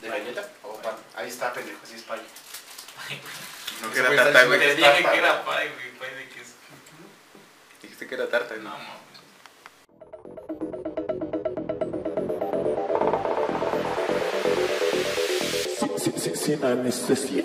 ¿De galleta o pan? Ahí está, pendejo, así es pay. No que era tarta, güey. Te dije que era pie, güey, pie de queso. Dijiste que era tarta, No, ¿no? mames. Sin, sin, sin anestesia.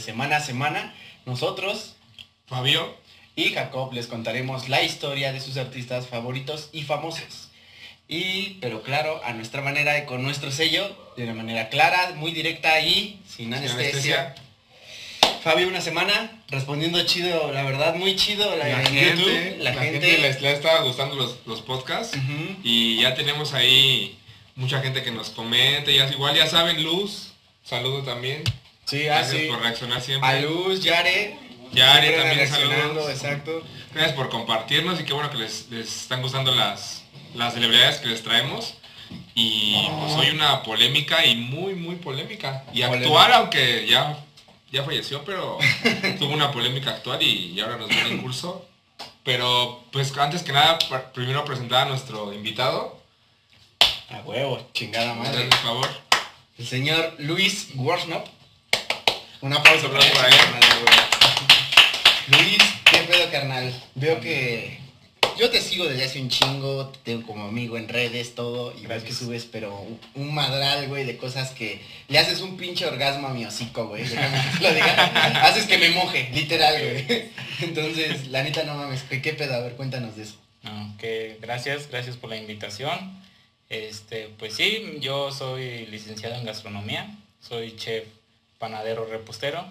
Donde semana a semana nosotros Fabio. y Jacob les contaremos la historia de sus artistas favoritos y famosos. Y, pero claro, a nuestra manera y con nuestro sello, de una manera clara, muy directa y sin anestesia. Fabio, una semana respondiendo chido, la verdad, muy chido. La, La en gente, YouTube, la, gente, les, les estaba gustando los, los podcasts y ya tenemos ahí mucha gente que nos comenta, ya igual ya saben, Luz, saludo también. Sí, ah, Gracias por reaccionar siempre. A Luz, Yare. Yare también saludos. exacto. Gracias por compartirnos y qué bueno que les, les están gustando las, las celebridades que les traemos. Y pues hoy una polémica y muy, muy polémica. Y Polémica. actual, aunque ya, ya falleció, pero tuvo una polémica actual y, y ahora nos viene en curso. Pero pues antes que nada, primero presentar a nuestro invitado. A huevo, chingada madre. Por favor. El señor Luis Worsnop. Un aplauso aplauso para él. Luis, ¿qué pedo, carnal? Veo que yo te sigo desde hace un chingo, te tengo como amigo en redes, todo, y ves que subes, pero un- madral, güey, de cosas que le haces un pinche orgasmo a mi hocico, güey. lo diga. Haces que me moje, literal, güey. Entonces, la neta, no mames, ¿qué, qué pedo? A ver, cuéntanos de eso. No, que gracias, gracias por la invitación. Este, pues sí, yo soy licenciado en gastronomía, soy chef panadero repostero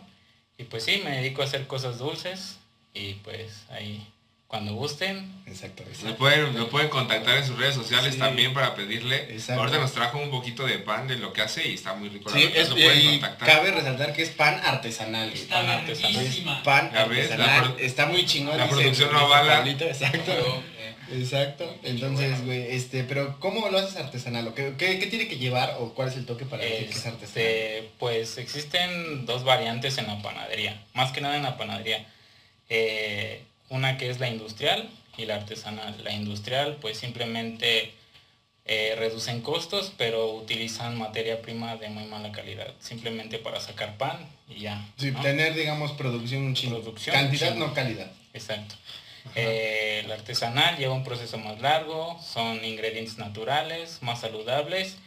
y pues sí, me dedico a hacer cosas dulces y pues ahí cuando gusten. Exacto, Lo pueden, lo pueden contactar en sus redes sociales Sí. también para pedirle. Exacto. Ahorita nos trajo un poquito de pan de lo que hace y está muy rico. la Sí, verdad, es, lo pueden y contactar. cabe resaltar que es pan artesanal. güey. Pan artesanal. Es pan ves, artesanal. Está muy chingón. la producción no avala. Exacto. Exacto. Entonces, güey, este, pero ¿cómo lo haces artesanal? ¿O qué, qué, qué tiene que llevar o cuál es el toque para decir que es artesanal? Este, pues existen dos variantes en la panadería, más que nada en la panadería. Eh, una que es la industrial y la artesanal. La industrial pues simplemente eh, reducen costos, pero utilizan materia prima de muy mala calidad, simplemente para sacar pan y ya. Sí, ¿no? tener, digamos, producción un chingo. Producción, Cantidad, no calidad. Exacto. Eh, la artesanal lleva un proceso más largo, son ingredientes naturales, más saludables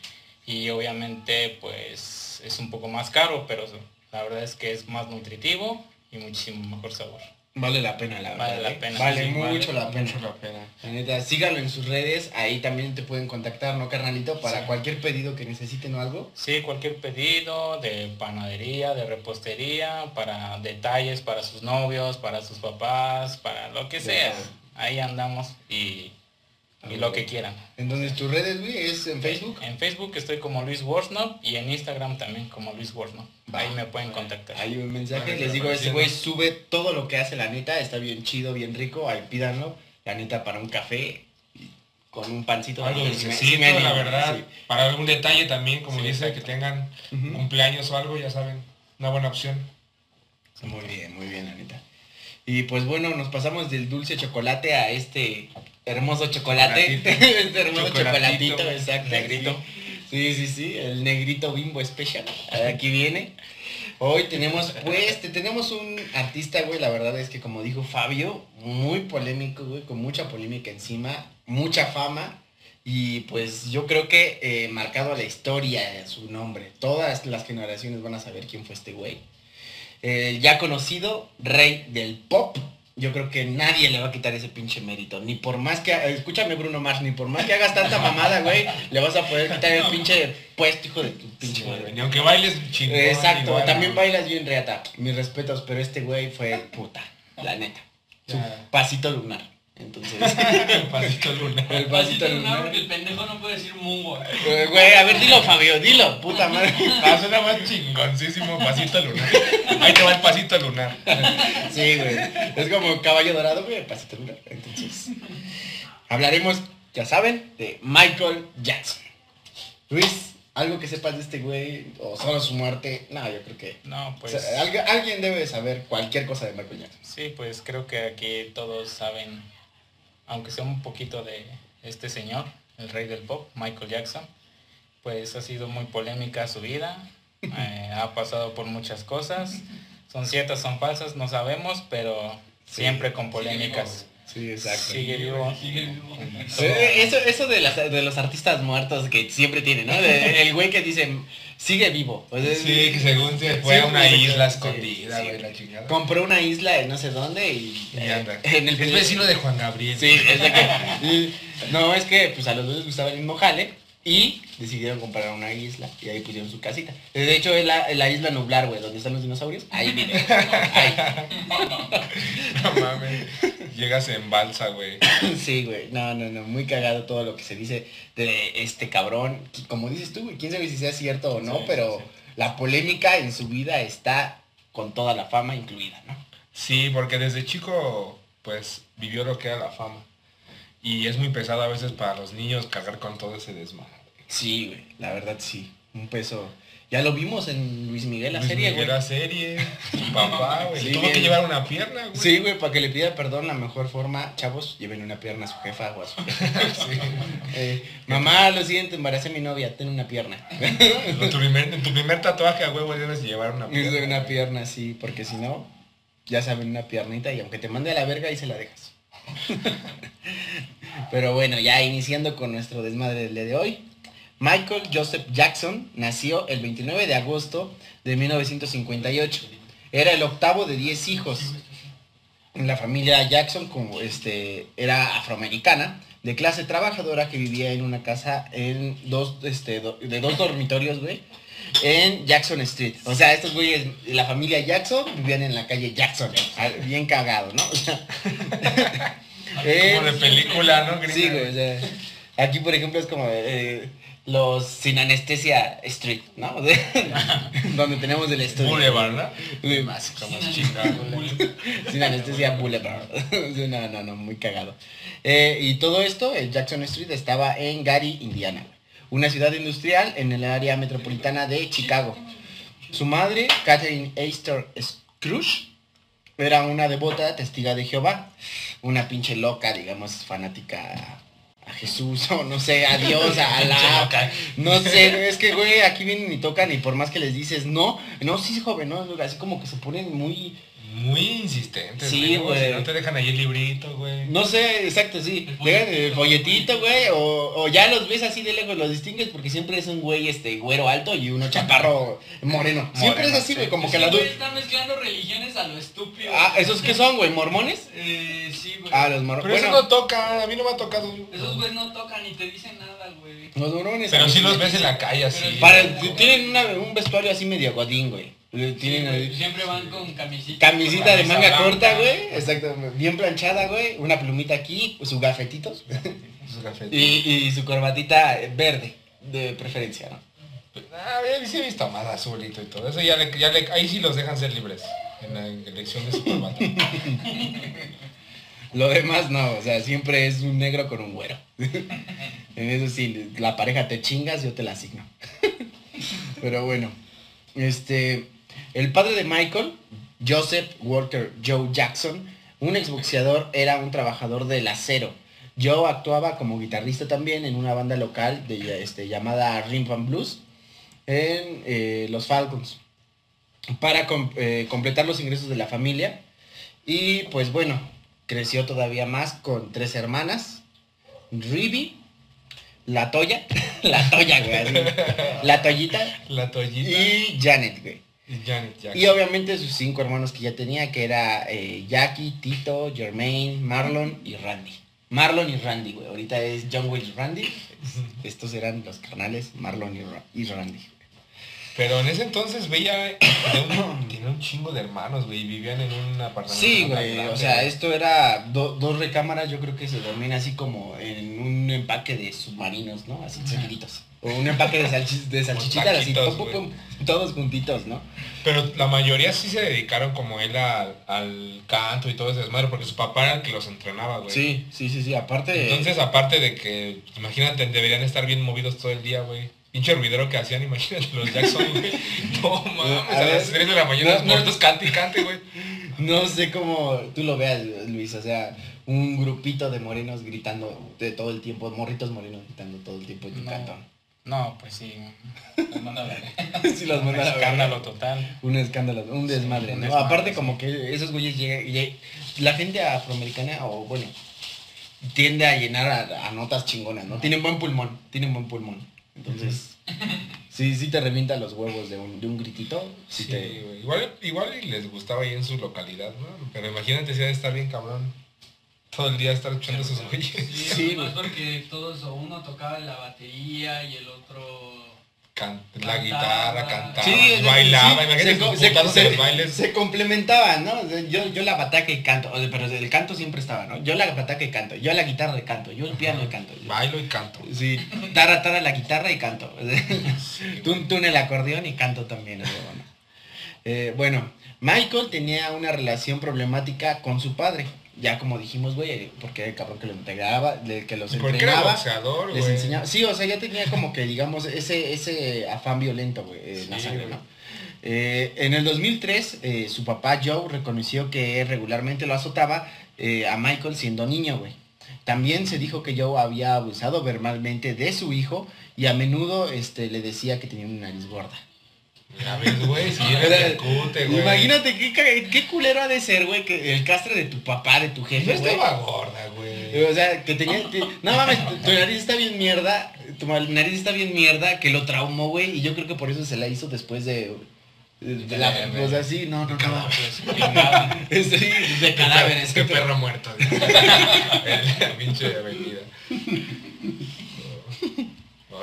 y obviamente pues es un poco más caro, pero la verdad es que es más nutritivo y muchísimo mejor sabor. Vale la pena, la verdad. Vale la ¿eh? pena, Vale sí, mucho vale la pena. Mucho la pena. La neta, síganlo en sus redes, ahí también te pueden contactar, ¿no, carnalito? Para Sí. cualquier pedido que necesiten o algo. Sí, cualquier pedido de panadería, de repostería, para detalles para sus novios, para sus papás, para lo que sea. Ahí andamos y, y lo que quieran. Entonces, tus redes, güey, es en Facebook. En Facebook estoy como Luis Worsnop y en Instagram también como Luis Worsnop. Va. Ahí me pueden contactar. Hay un mensaje, les digo, ese güey sube todo lo que hace la neta, está bien chido, bien rico, ahí pídanlo, la neta para un café con un pancito. Algo dulcecito, animo, la verdad. sí. Para algún detalle también, como Sí, dice, exacto. que tengan Ujú. cumpleaños o algo, ya saben. Una buena opción. Muy bien, muy bien, la neta. Y pues bueno, nos pasamos del dulce chocolate a este hermoso chocolate. Este hermoso Chocolatito, chocolatito, exacto. negrito. Sí, sí, sí, el negrito bimbo special. Aquí viene. Hoy tenemos, pues, te- tenemos un artista, güey, la verdad es que como dijo Fabio, muy polémico, güey, con mucha polémica encima, mucha fama. Y pues yo creo que eh, marcado a la historia su nombre. Todas las generaciones van a saber quién fue este güey. El ya conocido rey del pop, yo creo que nadie le va a quitar ese pinche mérito. Ni por más que, escúchame Bruno Mars, ni por más que hagas tanta mamada, güey, le vas a poder quitar el pinche puesto, hijo de tu pinche madre. Ni aunque bailes chingón. Exacto, igual, también ¿no? bailas bien reata. Mis respetos, pero este güey fue puta, la neta. Su pasito lunar. Entonces, El pasito lunar. el Pasito pasito lunar lunar. porque el pendejo no puede decir mungo. Eh, Güey, a ver, dilo, Fabio, dilo, puta madre. Ah, suena más chingoncísimo pasito lunar. Ahí te va el pasito lunar. Sí, güey. Es como caballo dorado, güey, pasito lunar. Entonces, hablaremos, ya saben, de Michael Jackson. Luis, ¿algo que sepas de este güey? ¿O solo su muerte? No, yo creo que... No, o pues sea, algu- alguien debe de saber cualquier cosa de Michael Jackson. sí, pues creo que aquí todos saben, aunque sea un poquito de este señor, el rey del pop, Michael Jackson, pues ha sido muy polémica su vida, eh, ha pasado por muchas cosas, son ciertas, son falsas, no sabemos, pero siempre con polémicas. Sí, exacto. Sigue vivo. Sigue vivo. Eso, eso de, las- de los artistas muertos que siempre tienen, ¿no? De- el güey que dice, sigue vivo. O sea, Sí, que según se fue a una isla escondida, sí. güey, la chingada. Compró una isla en no sé dónde y... Y eh, anda. en el es vecino de Juan Gabriel. Sí, es de que... no, es que pues a los dos les gustaba el mismo jale y decidieron comprar una isla y ahí pusieron su casita. De hecho es la, la isla Nublar, güey, donde están los dinosaurios. Ahí vive. Ahí. No mames. Llegas en balsa, güey. Sí, güey. No, no, no. Muy cagado todo lo que se dice de este cabrón. Como dices tú, güey, quién sabe si sea cierto o no, Sí, pero sí. la polémica en su vida está con toda la fama incluida, ¿no? Sí, porque desde chico, pues, vivió lo que era la fama. Y es muy pesado a veces para los niños cargar con todo ese desmadre. Sí, güey. La verdad, sí. Un peso. Ya lo vimos en Luis Miguel, la Luis serie, Miguel, güey. la serie, papá, güey. Sí, Tuvo bien. que llevar una pierna, güey. Sí, güey, para que le pida perdón, la mejor forma, chavos, lleven una pierna a su jefa o a su Eh, mamá, lo siento, embaracé a mi novia, ten una pierna. En tu primer, en tu primer tatuaje a huevo debes llevar una pierna. de una pierna, sí, porque si no, ya saben, una piernita y aunque te mande a la verga, ahí se la dejas. Pero bueno, ya iniciando con nuestro desmadre del día de hoy. Michael Joseph Jackson nació el 29 de agosto de 1958. Era el octavo de 10 hijos. La familia Jackson como este, era afroamericana, de clase trabajadora que vivía en una casa en dos, este, do- de dos dormitorios, güey, en Jackson Street. O sea, estos güeyes, la familia Jackson vivían en la calle Jackson, bien cagado, ¿no? O sea, Como de película, ¿no? Sí, güey, o sea, aquí por ejemplo es como eh, los sin anestesia street, ¿no? Donde tenemos el estudio. Boulevard, ¿no? Sí, Más, como chingado. Sin anestesia Boulevard. No, no, no, muy cagado. Eh, y todo esto, el Jackson Street estaba en Gary, Indiana, una ciudad industrial en el área metropolitana de Chicago. Su madre, Catherine Easter Scrooge, era una devota testiga de Jehová, una pinche loca, digamos, fanática a Jesús, o no sé, a Dios, a Alá, no sé, es que, güey, aquí vienen y tocan y por más que les dices, no, no, sí, joven, no, así como que se ponen muy, Muy insistentes, Sí, güey. Si no te dejan ahí el librito, güey. no sé, exacto, sí, El folletito. el folletito, güey, o, o ya los ves así de lejos, los distingues porque siempre es un güey, este, güero alto y uno chaparro moreno, siempre es así, güey, sí. como que la güey du- está mezclando religiones a lo estúpido. Ah, ¿esos qué son, güey, mormones? Eh, sí, güey. Ah, los mormones, Pero bueno, eso no toca, a mí no me ha tocado. Esos güeyes no tocan ni te dicen nada, güey. los mormones. Pero sí los ves en la calle así. Para, tienen una- un vestuario así medio godín, güey. Tienen Siempre van con camisita. camisita de manga blanca. corta, güey. Exacto, bien planchada, güey. Una plumita aquí, sus gafetitos. Sus gafetes. y, y su corbatita verde, de preferencia, ¿no? Ah, sí he visto más azulito y todo eso. Ya le, ya le- ahí sí los dejan ser libres en la elección de su corbata. Lo demás no, o sea, siempre es un negro con un güero. en eso sí, la pareja te chingas, yo te la asigno. Pero bueno, este, el padre de Michael, Joseph Walker Joe Jackson, un exboxeador, era un trabajador del acero. Joe actuaba como guitarrista también en una banda local de, este, llamada Rim Van Blues en eh, Los Falcons para com- eh, completar los ingresos de la familia. Y pues bueno, creció todavía más con tres hermanas, Riby, la Toya, la Toya, güey, así, la Toyita La toallita. y Janet, güey. Janet Jackson. Y obviamente sus cinco hermanos que ya tenía, que era eh, Jackie, Tito, Jermaine, Marlon y Randy. Marlon y Randy, güey. Ahorita es John Wayne Randy. Estos eran los carnales, Marlon y, Ra- y Randy. Pero en ese entonces veía, tenía un, tenía un chingo de hermanos, güey, y vivían en un apartamento. Sí, güey. O sea, esto era do- dos recámaras, yo creo que se dormían así como en un empaque de submarinos, ¿no? Así seguiditos. O un empaque de, salchis, de salchichitas, así, pum, pum, güey. pum, todos juntitos, ¿no? Pero la mayoría sí se dedicaron como él al, al canto y todo ese desmadre, porque su papá era el que los entrenaba, güey. Sí, sí, sí, sí. Aparte... Entonces, aparte de que, imagínate, deberían estar bien movidos todo el día, güey. Pinche ruidero que hacían, imagínate, los Jackson, güey. No mames, A a, ver, las 3 de la mañana no, los no. muertos cante y cante, güey. No sé cómo tú lo veas, Luis, o sea, un grupito de morenos gritando de todo el tiempo, morritos morenos gritando todo el tiempo en un No. cantón. No, pues sí. Manda. Sí, Un manda la escándalo total. Un escándalo, un desmadre, un ¿no? desmadre, Aparte sí. como que esos güeyes llegan, lle- la gente afroamericana, o bueno, tiende a llenar a, a notas chingonas, ¿no? Tienen buen pulmón, tienen buen pulmón. Entonces, sí, sí te revienta los huevos de un, de un gritito. Sí, Sí, te... Igual, igual les gustaba ahí en su localidad, ¿no? Pero imagínate si ha de estar bien cabrón. Todo el día estar escuchando esos güeyes. Sí, Sí, más porque todos, o uno tocaba la batería y el otro... Can- la guitarra, cantaba, Sí, bailaba, sí, imagínate se, sus se- complementaban, ¿no? Yo, yo la bataca y canto, pero el canto siempre estaba, ¿no? Yo la bataca y canto, yo la guitarra y canto, yo el piano y canto. Bailo y canto. Sí, tara tara la guitarra y canto. Tun tun el acordeón y canto también. Eh, bueno, Michael tenía una relación problemática con su padre. Ya como dijimos, güey, porque era el cabrón que lo integraba, de- que los Porque era entrenaba. boxeador, Les güey. enseñaba. Sí, o sea, ya tenía como que, digamos, ese, ese afán violento, güey, en la Sí, sangre, güey. ¿no? Eh, en el 2003, eh, su papá Joe reconoció que regularmente lo azotaba eh, a Michael siendo niño, güey. También se dijo que Joe había abusado verbalmente de su hijo y a menudo este, le decía que tenía una nariz gorda. Ya ves, güey, si cute, güey. Imagínate qué, qué culero ha de ser, güey, que el castre de tu papá, de tu jefe, güey. estaba gorda, güey. O sea, que tenía... que- no mames, tu, tu nariz está bien mierda, tu nariz está bien mierda, que lo traumó, güey, y yo creo que por eso se la hizo después de... de la, o sea, sí, no, no, no. Sí, de cadáveres. Qué perro muerto. pinche avenida.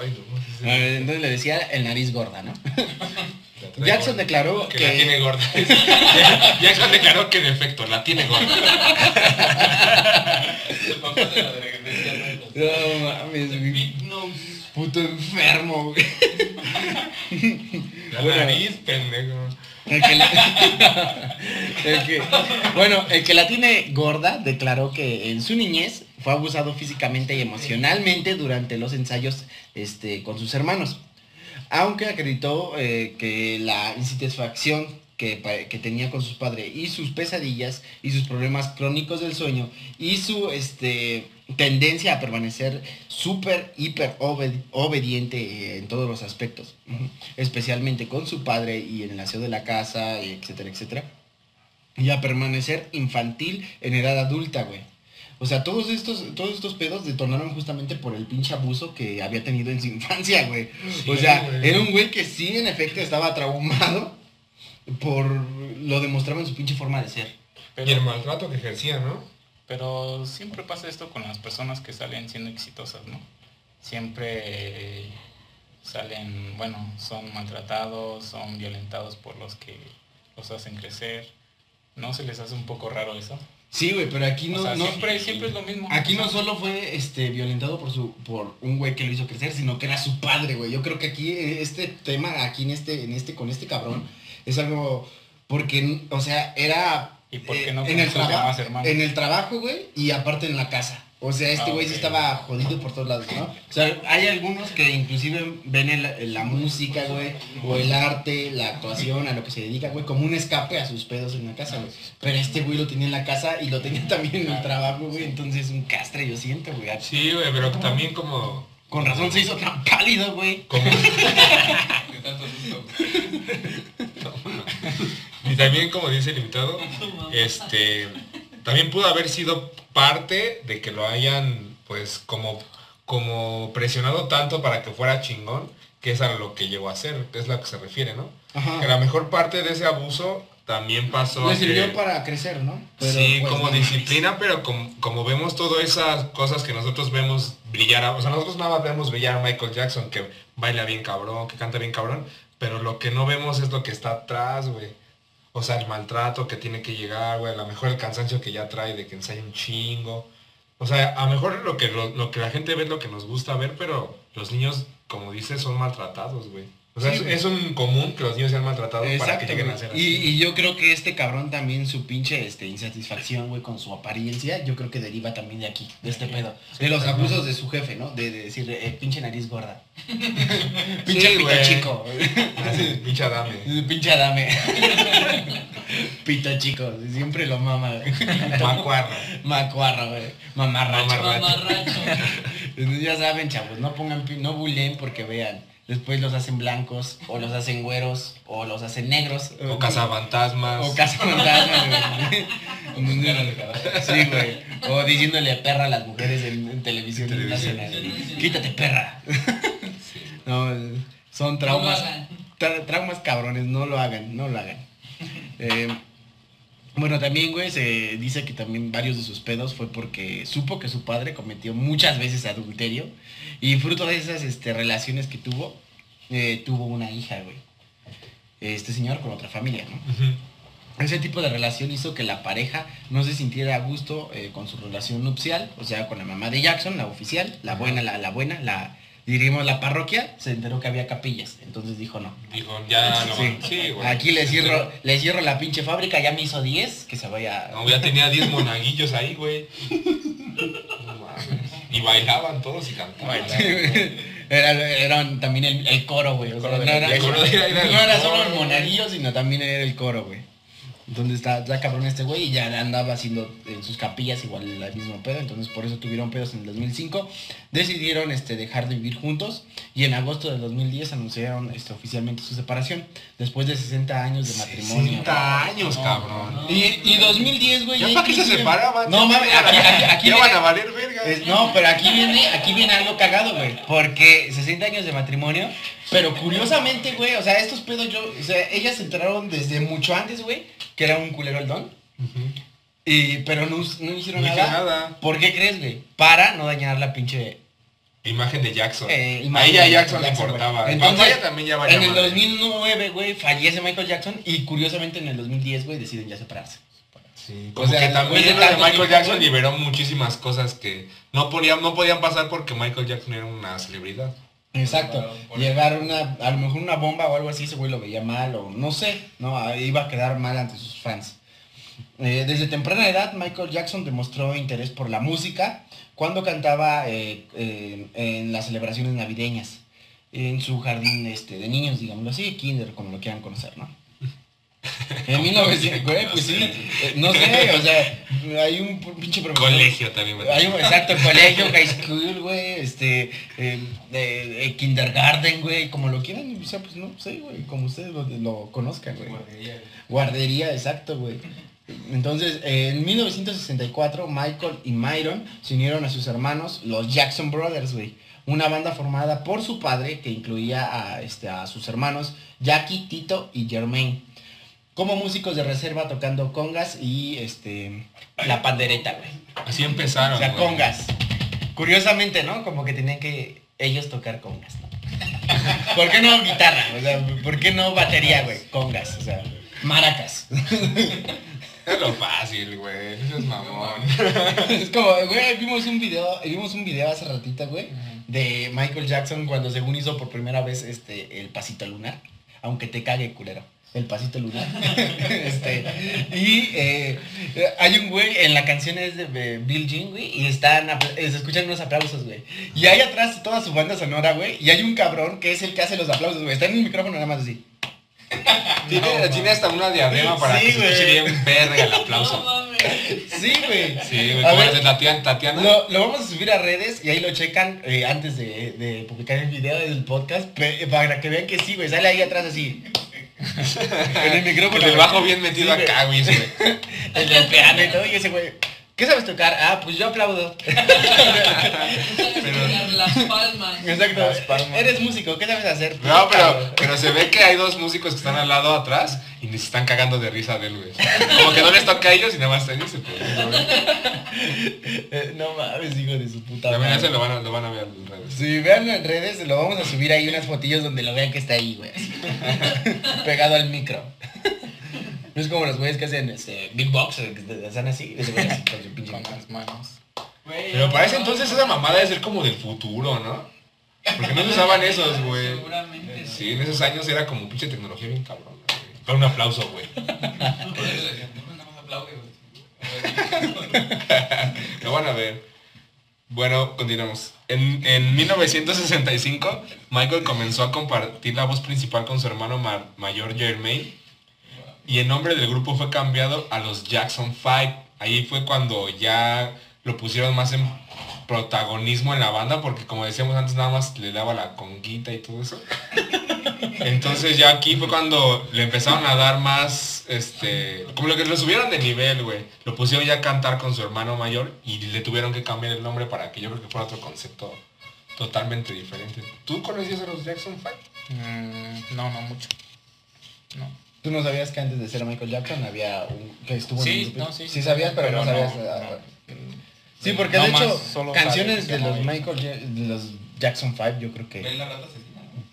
Ay, no, Entonces le decía el nariz gorda, ¿no? Jackson gorda. declaró que, que... la tiene gorda. Jackson declaró que en efecto la tiene gorda. El papá de la delegación. No mames, güey. Puto enfermo, güey. La Bueno. nariz, pendejo. El que, la- el que- bueno, el que la tiene gorda declaró que en su niñez fue abusado físicamente y emocionalmente durante los ensayos este, con sus hermanos. Aunque acreditó eh, que la insatisfacción que, tenía con sus padres y sus pesadillas y sus problemas crónicos del sueño y su este, tendencia a permanecer súper, hiper obed- obediente eh, en todos los aspectos, especialmente con su padre y en el aseo de la casa, etcétera, etcétera, y a permanecer infantil en edad adulta, güey. O sea, todos estos, todos estos pedos detonaron justamente por el pinche abuso que había tenido en su infancia, güey. o sea, güey. era un güey que sí, en efecto, estaba traumado por lo demostraba en su pinche forma de ser. Y el Pero, maltrato que ejercía, ¿no? pero siempre pasa esto con las personas que salen siendo exitosas, ¿no? Siempre salen, bueno, son maltratados, son violentados por los que los hacen crecer. ¿No se les hace un poco raro eso? Sí, güey, pero aquí no, o sea, no- siempre, siempre es lo mismo. Aquí no solo fue este violentado por su por un güey que lo hizo crecer, sino que era su padre, güey. Yo creo que aquí eh, este tema aquí en este en este con este cabrón es algo porque o sea, era ¿Y por qué eh, no en el trabajo en el trabajo, güey, y aparte en la casa. O sea, este Ah, güey sí ok. estaba jodido por todos lados, ¿no? O sea, hay algunos que inclusive ven el- la música, güey, o el arte, la actuación, a lo que se dedica, güey, como un escape a sus pedos en la casa, güey. Pero este güey lo tenía en la casa y lo tenía también en el trabajo, güey. Entonces un castre, yo siento, güey. Sí, güey, pero también como... Con razón se hizo tan pálido, güey. como De tanto susto. y también como dice el invitado, este... También pudo haber sido parte de que lo hayan, pues, como, como presionado tanto para que fuera chingón, que es a lo que llegó a hacer, es lo que se refiere, ¿no? Ajá. Que la mejor parte de ese abuso también pasó Le que- sirvió para crecer, ¿no? Pero, sí, pues, como no. disciplina, pero como, como vemos todas esas cosas que nosotros vemos brillar, a- o sea, nosotros nada más vemos brillar a Michael Jackson, que baila bien cabrón, que canta bien cabrón, pero lo que no vemos es lo que está atrás, güey. O sea, el maltrato que tiene que llegar, güey, a lo mejor el cansancio que ya trae de que ensaya un chingo. O sea, a lo mejor lo que, lo, lo que la gente ve es lo que nos gusta ver, pero los niños, como dices, son maltratados, güey. O sea, Sí, es, un común que los niños sean maltratados para que Exacto, lleguen a ser y, así. y yo creo que este cabrón también su pinche este, insatisfacción, güey, con su apariencia, yo creo que deriva también de aquí, de este pedo. De los abusos de su jefe, ¿no? De, de decir, eh, pinche nariz gorda. pinche Sí, pito güey. chico. Así, pinche Adame. pinche dame. pito chico, siempre lo mama, güey. Macuarro. Macuarro, güey. Mamarracho. Mamarracho. Ya saben, chavos, no pongan, no bulen porque vean. Después los hacen blancos, o los hacen güeros, o los hacen negros. O cazafantasmas. O cazafantasmas. Sí, güey. O diciéndole perra a las mujeres en, en televisión, televisión. nacional. Quítate, perra. Sí. No, son traumas. No tra- traumas cabrones, no lo hagan, no lo hagan. Eh, bueno, también, güey, se dice que también varios de sus pedos fue porque supo que su padre cometió muchas veces adulterio y fruto de esas este, relaciones que tuvo, eh, tuvo una hija, güey. Este señor con otra familia, ¿no? Ese tipo de relación hizo que la pareja no se sintiera a gusto eh, con su relación nupcial, o sea, con la mamá de Jackson, la oficial, la buena, la, la buena, la, diríamos, la parroquia, se enteró que había capillas, entonces dijo no. Dijo, ya no. Sí. Sí, güey. Aquí le cierro, le cierro la pinche fábrica, ya me hizo 10, que se vaya. No, ya tenía 10 monaguillos ahí, güey. Y bailaban todos y cantaban. Era, eran también el, el coro, güey. O sea, no era, no solo el monaguillo, sino también era el coro, güey. Entonces está, está cabrón este güey y ya andaba haciendo en sus capillas igual el mismo pedo. Entonces por eso tuvieron pedos en el 2005. Decidieron este, dejar de vivir juntos y en agosto del 2010 anunciaron este, oficialmente su separación. Después de 60 años de matrimonio. 60 años, No, cabrón. no. Y, y 2010, güey. ¿Ya para qué se separaban? No mames, aquí, aquí, aquí ya viene- van a valer verga. es- no, pero aquí viene, aquí viene algo cagado, güey. Porque 60 años de matrimonio. Pero curiosamente, güey, o sea, estos pedos yo, o sea, ellas se enteraron desde mucho antes, güey, que era un culero el don. Y, pero no, no hicieron No nada. nada. ¿Por qué crees, güey? Para no dañar la pinche. Imagen de Jackson. eh, a imagen ella de Jackson le güey. importaba. Entonces, también ya En el madre. 2009, güey, fallece Michael Jackson y curiosamente en el 2010, güey, deciden ya separarse. Sí, O como sea, que también de Michael tiempo, Jackson liberó muchísimas cosas que no podían, no podían pasar porque Michael Jackson era una celebridad. Exacto. Por Llegar una, a lo mejor una bomba o algo así, ese güey lo veía mal o no sé, no, iba a quedar mal ante sus fans. Eh, desde temprana edad, Michael Jackson demostró interés por la música cuando cantaba eh, eh, en las celebraciones navideñas, en su jardín este, de niños, digámoslo así, kinder, como lo quieran conocer, ¿no? En 1900, güey, pues sí, eh, no sé, o sea, hay un pinche profesor. Colegio también. güey. Hay un exacto colegio, high school, güey, este, eh, eh, kindergarten, güey, como lo quieran, o sea, pues no sé, güey, como ustedes lo, lo conozcan, güey. Guardería. Guardería, exacto, güey. Entonces, eh, en 1964, Michael y Myron se unieron a sus hermanos, los Jackson Brothers, güey. Una banda formada por su padre que incluía a, este, a sus hermanos Jackie, Tito y Jermaine. Como músicos de reserva tocando congas y este, la pandereta, güey. Así empezaron. O sea, güey. congas. Curiosamente, ¿no? Como que tenían que ellos tocar congas, ¿no? ¿Por qué no guitarra? O sea, ¿por qué no batería, güey? Congas, o sea, maracas. Es lo fácil, güey. Eso es mamón. Es como, güey, vimos un video, vimos un video hace ratito, güey, de Michael Jackson cuando según hizo por primera vez este el pasito lunar, aunque te cague culero. El pasito lunar. este, y eh, hay un güey en la canción es de Bill Jean, güey, y están se escuchan unos aplausos, güey. Y hay atrás toda su banda sonora, güey, y hay un cabrón que es el que hace los aplausos, güey. Está en un micrófono nada más así. Tiene, tiene hasta una diadema para Sí, que se escuche bien verga el No aplauso. mames. Sí, güey. Sí, güey. El de Tatiana. Tatiana. Lo, lo vamos a subir a redes y ahí lo checan eh, antes de, de publicar el video del podcast para que vean que sí, güey. Sale ahí atrás así. En el micrófono. Con el bajo bien metido Sí, acá, güey. El del piano y todo, y ese güey. ¿Qué sabes tocar? Ah, pues yo aplaudo. Pero... Las palmas. Exacto. Las palmas. Eres músico, ¿qué sabes hacer? No, pero, pero se ve que hay dos músicos que están al lado atrás y ni se están cagando de risa de él, güey. Como que no les toca a ellos y nada más a ellos se puede. No mames, hijo de su puta También madre. ese lo van a, lo van a ver en redes. Si veanlo en redes, lo vamos a subir ahí unas fotillos donde lo vean que está ahí, güey. Pegado al micro. No es como los güeyes que hacen este, beatbox, que están así, así con su pinche Con las manos. Güey, Pero no para ese entonces esa mamada debe ser como del futuro, ¿no? Porque no se usaban esos, güey. Seguramente. Sí, en esos años era como pinche tecnología bien cabrón. güey. Con un aplauso, güey. Lo van a ver. Bueno, continuamos. En, en 1965, Michael comenzó a compartir la voz principal con su hermano ma- mayor Jermaine. Y el nombre del grupo fue cambiado a los Jackson 5. Ahí fue cuando ya lo pusieron más en protagonismo en la banda, porque como decíamos antes, nada más le daba la conguita y todo eso. Entonces ya aquí fue cuando le empezaron a dar más, este, como lo que lo subieron de nivel, güey. Lo pusieron ya a cantar con su hermano mayor y le tuvieron que cambiar el nombre para que yo creo que fuera otro concepto totalmente diferente. ¿Tú conocías a los Jackson 5? Mm, no, no mucho. No. ¿Tú no sabías que antes de ser Michael Jackson había un que estuvo en Sí, no, sí. Sí sabías, pero, no sabías. no, ah, no. Sí, porque No de hecho, solo canciones de los Michael Ja- de los Jackson 5, yo creo que la rata asesina, ¿no?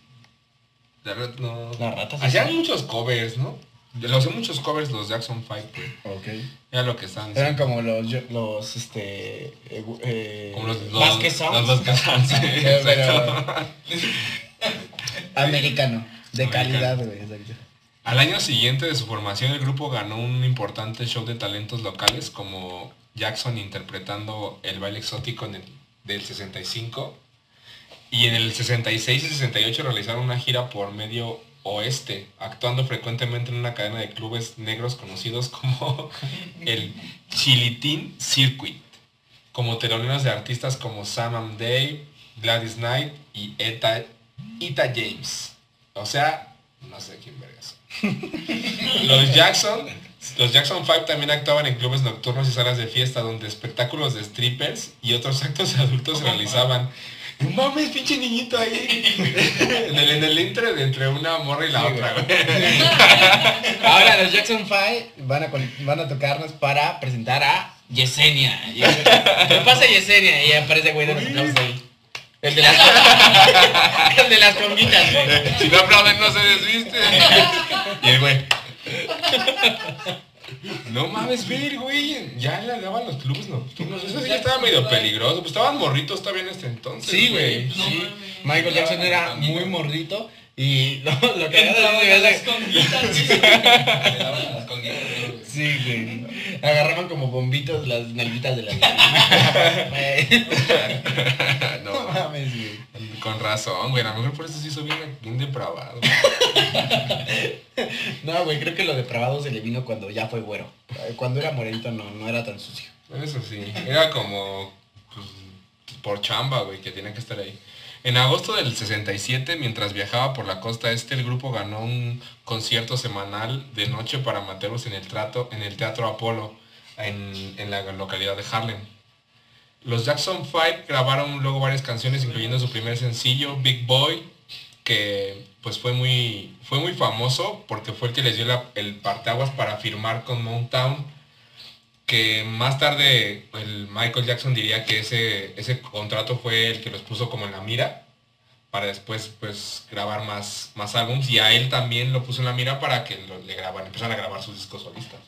La verdad, no. las ratas. Hacían muchos covers, ¿no? Lo hacían muchos covers los Jackson 5, güey. Ok. Era lo que estaban Eran como los los este eh, eh, Como los, los, Vasquez Sounds. los Vasquez Sounds, sí, americano, de Americano. calidad, güey, exacto. Al año siguiente de su formación, el grupo ganó un importante show de talentos locales, como Jackson interpretando el baile exótico en el- del 65. Y en el 66 y 68 realizaron una gira por medio oeste, actuando frecuentemente en una cadena de clubes negros conocidos como el Chilitín Circuit, como teloneros de artistas como Sam and Dave, Gladys Knight y Eta, Ita James. O sea, no sé quién vergas. Los Jackson, los Jackson 5 también actuaban en clubes nocturnos y salas de fiesta donde espectáculos de strippers y otros actos adultos se realizaban. No mames, pinche niñito ahí. en, el, en el entre de entre una morra y la Sí, otra, güey. Ahora los Jackson 5 van a, van a tocarnos para presentar a Yesenia. ¿Qué pasa Yesenia? Y aparece güey de los aplausos ahí. El de las, el de las conguitas, güey. Si no aplauden no se desviste. Y el güey. No mames, ver, güey. Ya le daban los clubes nocturnos. Eso sí ya estaba medio peligroso. Pues estaban morritos todavía en este entonces. Sí, güey. No sí. Michael Jackson era muy morrito y lo, lo que era a las conguitas, sí. Güey. Sí, güey. Agarraban como bombitos las nalguitas de la. No No, mames, güey. Con razón, güey. A lo mejor por eso se hizo bien, bien depravado. No, güey, creo que lo depravado se le vino cuando ya fue güero. Cuando era morenito no, no era tan sucio. Eso sí. Era como pues, por chamba, güey, que tenía que estar ahí. En agosto del 67, mientras viajaba por la costa este, el grupo ganó un concierto semanal de noche para amateurs en el, trato, en el Teatro Apolo, en, en la localidad de Harlem. Los Jackson 5 grabaron luego varias canciones, incluyendo su primer sencillo, Big Boy, que pues fue muy, fue muy famoso porque fue el que les dio el parteaguas para firmar con Motown que más tarde el Michael Jackson diría que ese, ese contrato fue el que los puso como en la mira para después pues grabar más, más álbums y a él también lo puso en la mira para que le graban, empezaran a grabar sus discos solistas.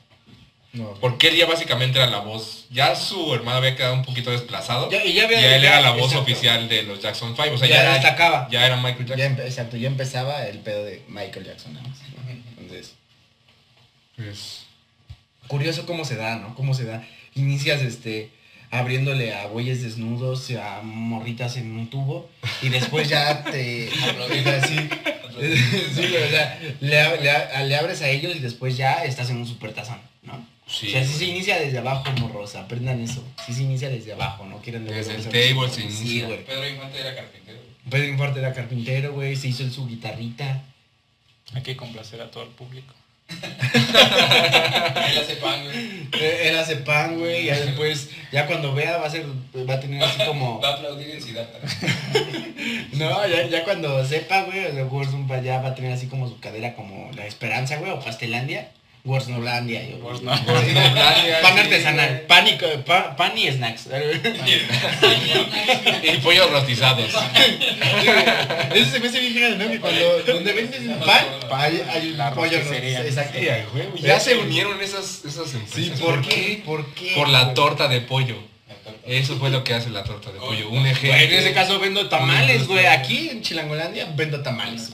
No. Porque él ya básicamente era la voz, ya su hermano había quedado un poquito desplazado Ya- y ya había- y él ya- era la voz exacto. oficial de los Jackson 5, o sea, Ya ya, era, destacaba. ya era Michael Ya, Jackson. empe- exacto, ya empezaba el pedo de Michael Jackson. Entonces, Pues, curioso cómo se da, ¿no? Cómo se da. Inicias este abriéndole a güeyes desnudos, a morritas en un tubo y después ya te así. sí, o sea, le, le ab- le abres a ellos y después ya estás en un supertazón, ¿no? Sí, o sea, sí se inicia desde abajo, morros, aprendan eso. Sí se inicia desde abajo, ¿no? Quieren Desde el table se inicia. Pedro Infante era carpintero. Pedro Infante era carpintero, güey, se hizo en su guitarrita. Hay que complacer a todo el público. Él hace pan, güey. Eh, Él hace pan, güey, y ya después, ya cuando vea va a ser, va a tener así como... Va a aplaudir en Siddhartha. No, ya, ya cuando sepa, güey, sea, Warzone ya va a tener así como su cadera como la esperanza, güey, o Pastelandia. Warznolandia, yo. Pan artesanal, güey. pan y, co- pa- pan y snacks. Y pollos rostizados. Eso se me hace bien genial, ¿no? Que cuando donde vendes pan, hay, un pollo. Exacto. Ya se unieron esas, esas empresas. Sí, ¿por qué? ¿Por qué? Por la torta de pollo. Eso fue lo que hace la torta de pollo. Un ejemplo. en ese caso vendo tamales, güey. Aquí en Chilangolandia vendo tamales.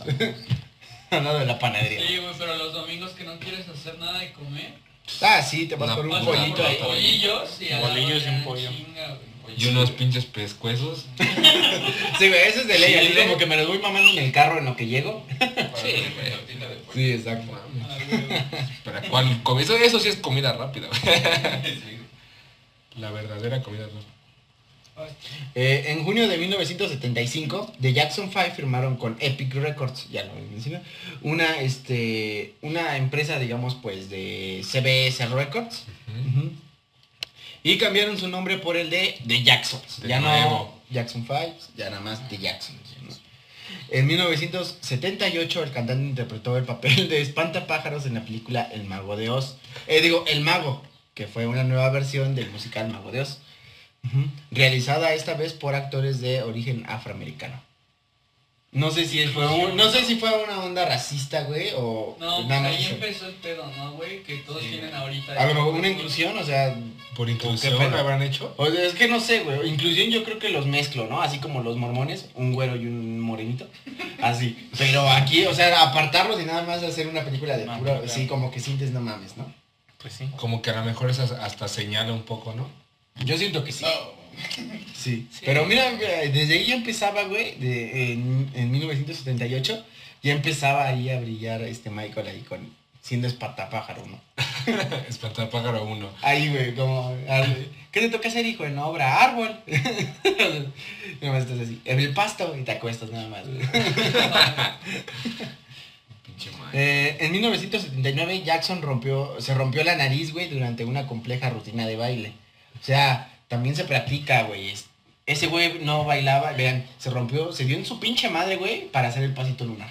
No de la panadería. Sí, güey, pero los domingos que no quieres hacer nada de comer, Ah, sí, te vas por un pollito por. Bolillos y Bolillos y un pollo. chinga. Y unos pinches pescuezos. Sí, güey, eso es de ley. Sí, así güey. como que me los voy mamando en el carro en lo que llego. Sí. Sí, exacto. Ah. ¿Para cuál? Eso, eso sí es comida rápida. La verdadera comida rápida. Eh, en junio de 1975, The Jackson 5 firmaron con Epic Records, ya lo mencioné, una, este, una empresa, digamos, pues, de CBS Records. Y cambiaron su nombre por el de The Jacksons. De ya no nuevo. Jackson 5, ya nada más The Jacksons. ¿no? En 1978 el cantante interpretó el papel de espantapájaros en la película El Mago de Oz. Eh, digo, El Mago, que fue una nueva versión del musical Mago de Oz. Realizada esta vez por actores de origen afroamericano. No sé si fue un- no sé si fue una onda racista, güey, o No, pues nada más. ahí empezó el pedo, ¿no, güey? Que todos Sí. tienen ahorita... A lo mejor una inclusión, o sea, Por ¿Qué inclusión pedo? lo habrán hecho. o sea, es que no sé, güey, inclusión yo creo que los mezclo, ¿no? Así como los mormones, un güero y un morenito, así. Pero aquí, o sea, apartarlos y nada más hacer una película de Ah, puro, claro. sí, como que sientes no mames, ¿no? Pues sí. Como que a lo mejor eso hasta señala un poco, ¿no? Yo siento que sí. Sí. Pero mira, güey, desde ahí ya empezaba, güey, de, en, en 1978, ya empezaba ahí a brillar este Michael ahí con siendo espantapájaro, ¿no? Espantapájaro uno. Ahí, güey, como, ¿qué te toca hacer, hijo? En obra, árbol. nada más estás así, en el pasto y te acuestas nada más. Eh, en 1979 Jackson rompió, se rompió la nariz, güey, durante una compleja rutina de baile. O sea, también se practica, güey. Es- Ese güey no bailaba, vean, se rompió, se dio en su pinche madre, güey, para hacer el pasito lunar.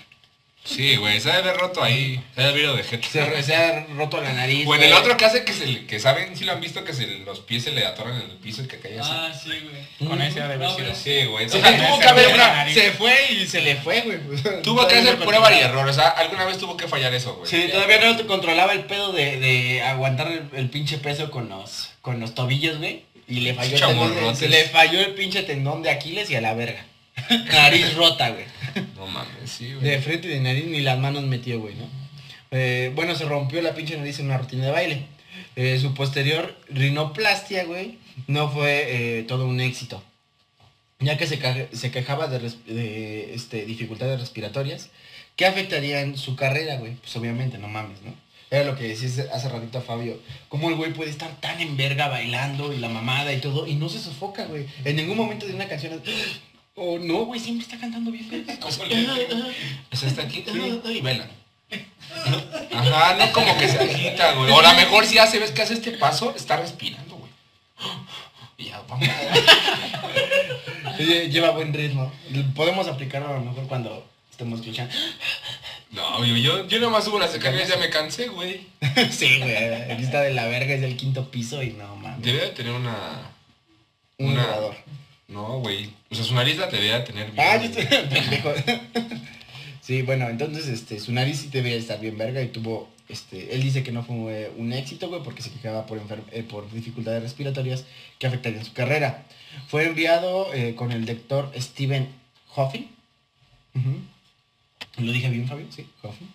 Sí, güey, se ha de haber roto ahí. Se ha de haber ido de jeta. Se, se ha roto la nariz. Bueno, el güey. otro que hace que se le- que saben, si lo han visto que se, los pies se le atoran en el piso y que cae así. Ah, sí, güey. Con ese ha de haber No, sido. pero Sí, güey. O Sí, sea, tuvo que haber una, se- Se fue y se le fue, güey. tuvo que hacer prueba y error. O sea, alguna vez tuvo que fallar eso, güey. Sí, todavía no te controlaba el pedo de, de aguantar el, el pinche peso con los, con los tobillos, güey. Y le falló, el tendón Chamorrotes. se le falló el pinche tendón de Aquiles y a la verga. Nariz rota, güey. No mames, sí, De güey. frente y de nariz ni las manos metió, güey, ¿no? Eh, bueno, se rompió la pinche nariz en una rutina de baile. Eh, su posterior rinoplastia, güey, no fue eh, todo un éxito. Ya que se, ca- se quejaba de, de, este, dificultades respiratorias que afectarían su carrera, güey. Pues obviamente, no mames, ¿no? Era lo que decís hace ratito a Fabio. ¿Cómo el güey puede estar tan en verga bailando y la mamada y todo y no se sofoca, güey? En ningún momento de una canción... es, Oh, no, güey, siempre está cantando bien. verga. ¿Cómo le- O sea, está aquí y vela. Ajá, no como que se agita, güey. O a lo mejor si hace, ves que hace este paso, está respirando, güey. Y ya, vamos. Lle- Lleva buen ritmo. Podemos aplicarlo a lo mejor cuando estemos escuchando. No, yo, yo, yo nomás subo las escaleras y ya me cansé, güey. sí, güey. Aquí está de la verga, es del quinto piso y no mames. Debería de tener una... Un una-. No, güey. O sea, su nariz la debería de tener bien. Ah, yo estoy pendejo. sí, bueno, entonces este, su nariz sí debería estar bien verga y tuvo. Este, él dice que no fue un éxito, güey, porque se quejaba por, eh, por dificultades respiratorias que afectarían su carrera. Fue enviado eh, con el doctor Steven Hoffin. Ujú. ¿Lo dije bien, Fabio? Sí, Hoffin.